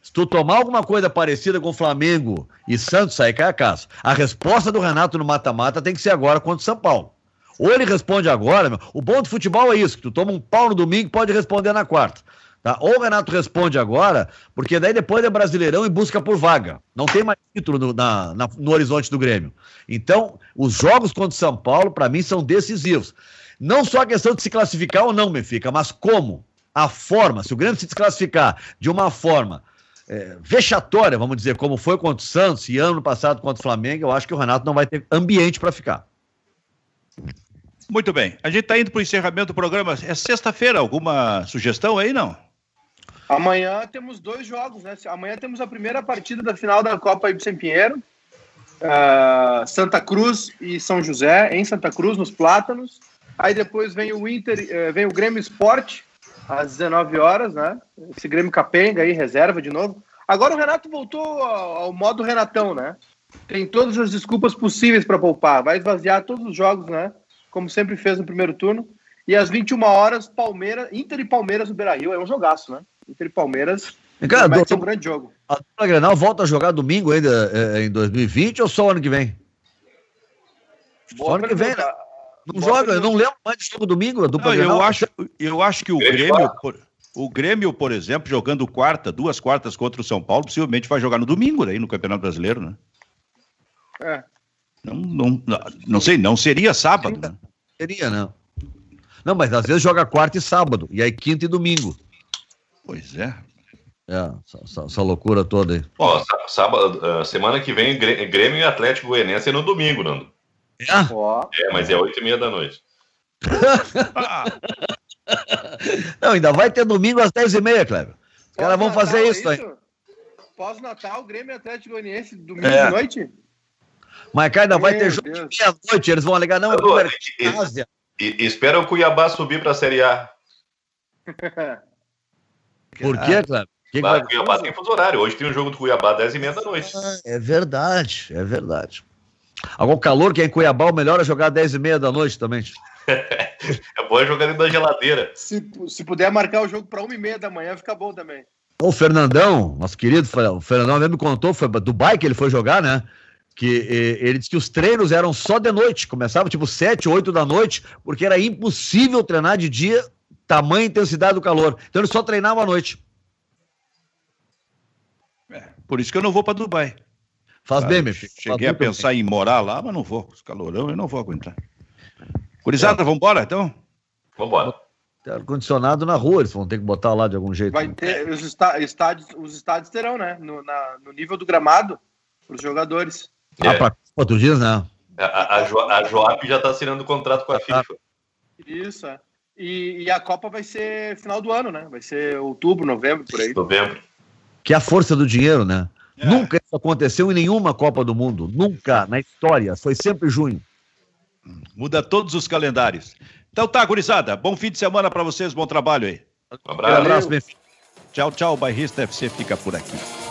Se tu tomar alguma coisa parecida com Flamengo e Santos, aí cai a casa. A resposta do Renato no mata-mata tem que ser agora contra o São Paulo. Ou ele responde agora, meu. o bom do futebol é isso, que tu toma um pau no domingo pode responder na quarta. Tá? Ou o Renato responde agora, porque daí depois é Brasileirão e busca por vaga. Não tem mais título no, na, na, no horizonte do Grêmio. Então, os jogos contra o São Paulo, para mim, são decisivos. Não só a questão de se classificar ou não, Benfica, mas como. A forma, se o Grêmio se desclassificar de uma forma é, vexatória, vamos dizer, como foi contra o Santos e ano passado contra o Flamengo, eu acho que o Renato não vai ter ambiente para ficar. Muito bem. A gente está indo para o encerramento do programa. É sexta-feira. Alguma sugestão aí, não? Amanhã temos dois jogos, né? Amanhã temos a primeira partida da final da Copa Ibsen Pinheiro. Uh, Santa Cruz e São José, em Santa Cruz, nos Plátanos. Aí depois vem o Inter, eh, vem o Grêmio Esporte, às 19 horas, né? Esse Grêmio Capenga aí, reserva de novo. Agora o Renato voltou ao, ao modo Renatão, né? Tem todas as desculpas possíveis para poupar. Vai esvaziar todos os jogos, né? Como sempre fez no primeiro turno. E às 21 horas, Palmeiras, Inter e Palmeiras no Beira-Rio. É um jogaço, né? Inter e Palmeiras Cara, vai ser um grande jogo. a dupla Grenal volta a jogar domingo ainda é, em 2020 ou só ano que vem? Só ano que vem, né? Não Boa joga, eu pergunta. não lembro mais de jogo domingo, a dupla Não, Grenal. eu, acho, eu acho que o Grêmio o Grêmio, por exemplo, jogando quarta, duas quartas contra o São Paulo, possivelmente vai jogar no domingo aí no Campeonato Brasileiro, né? É. Não, não, não, não sei, não seria sábado, né? Seria, não. Não, mas às vezes joga quarta e sábado, e aí quinta e domingo. Pois é. É, essa, essa- essa loucura toda aí. Ó, sá- sábado, ah, semana que vem, Grê- Grêmio e Atlético Goianiense é no domingo, Nando. É? É, mas é oito e meia da noite. Não, ainda vai ter domingo às 10h30, Cleber. Os caras vão fazer é isso aí. Pós-Natal, Grêmio e Atlético Goianiense, domingo É. de noite? Mas cara, ainda vai Meu ter jogo Deus. de meia-noite. Eles vão alegar, não, é Nando, cobertura e- Ásia. e- e espera o Cuiabá subir para a Série A. Por quê, Cleber? Que que Lá, vai- Cuiabá tem fuso horário. Hoje tem um jogo do Cuiabá, 10 e meia da noite. É verdade, é verdade. Agora, o calor que é em Cuiabá, o melhor é jogar às 10h30 da noite também. É bom é jogar dentro da geladeira. Se, se puder marcar o jogo para uma e meia da manhã, fica bom também. O Fernandão, nosso querido, o Fernandão mesmo me contou, foi pra Dubai que ele foi jogar, né? Que eh, ele disse que os treinos eram só de noite, começava tipo 7, 8 da noite, porque era impossível treinar de dia, tamanha intensidade do calor. Então ele só treinava à noite. por isso que eu não vou para Dubai. Faz Ah, bem, meu filho. Cheguei a muito bem. pensar em morar lá, mas não vou. Os calorão eu não vou aguentar. Curizada, vamos embora então? Vambora. Tem ar-condicionado na rua, eles vão ter que botar lá de algum jeito. Vai ter, os, está- estádios, os estádios terão, né? No, na- no nível do gramado, para os jogadores. Ah, É. pra Copa, tu diz, né? A, a, a, Jo- a Joap já está assinando contrato com a FIFA. Isso, é. E, e a Copa vai ser final do ano, né? Vai ser outubro, novembro, por aí. Novembro. Que é a força do dinheiro, né? É. Nunca isso aconteceu em nenhuma Copa do Mundo. Nunca, na história. Foi sempre junho. Muda todos os calendários. Então tá, gurizada. Bom fim de semana para vocês, bom trabalho aí. Um Um abraço. abraço, meu filho. Tchau, tchau. O Bairrista FC fica por aqui.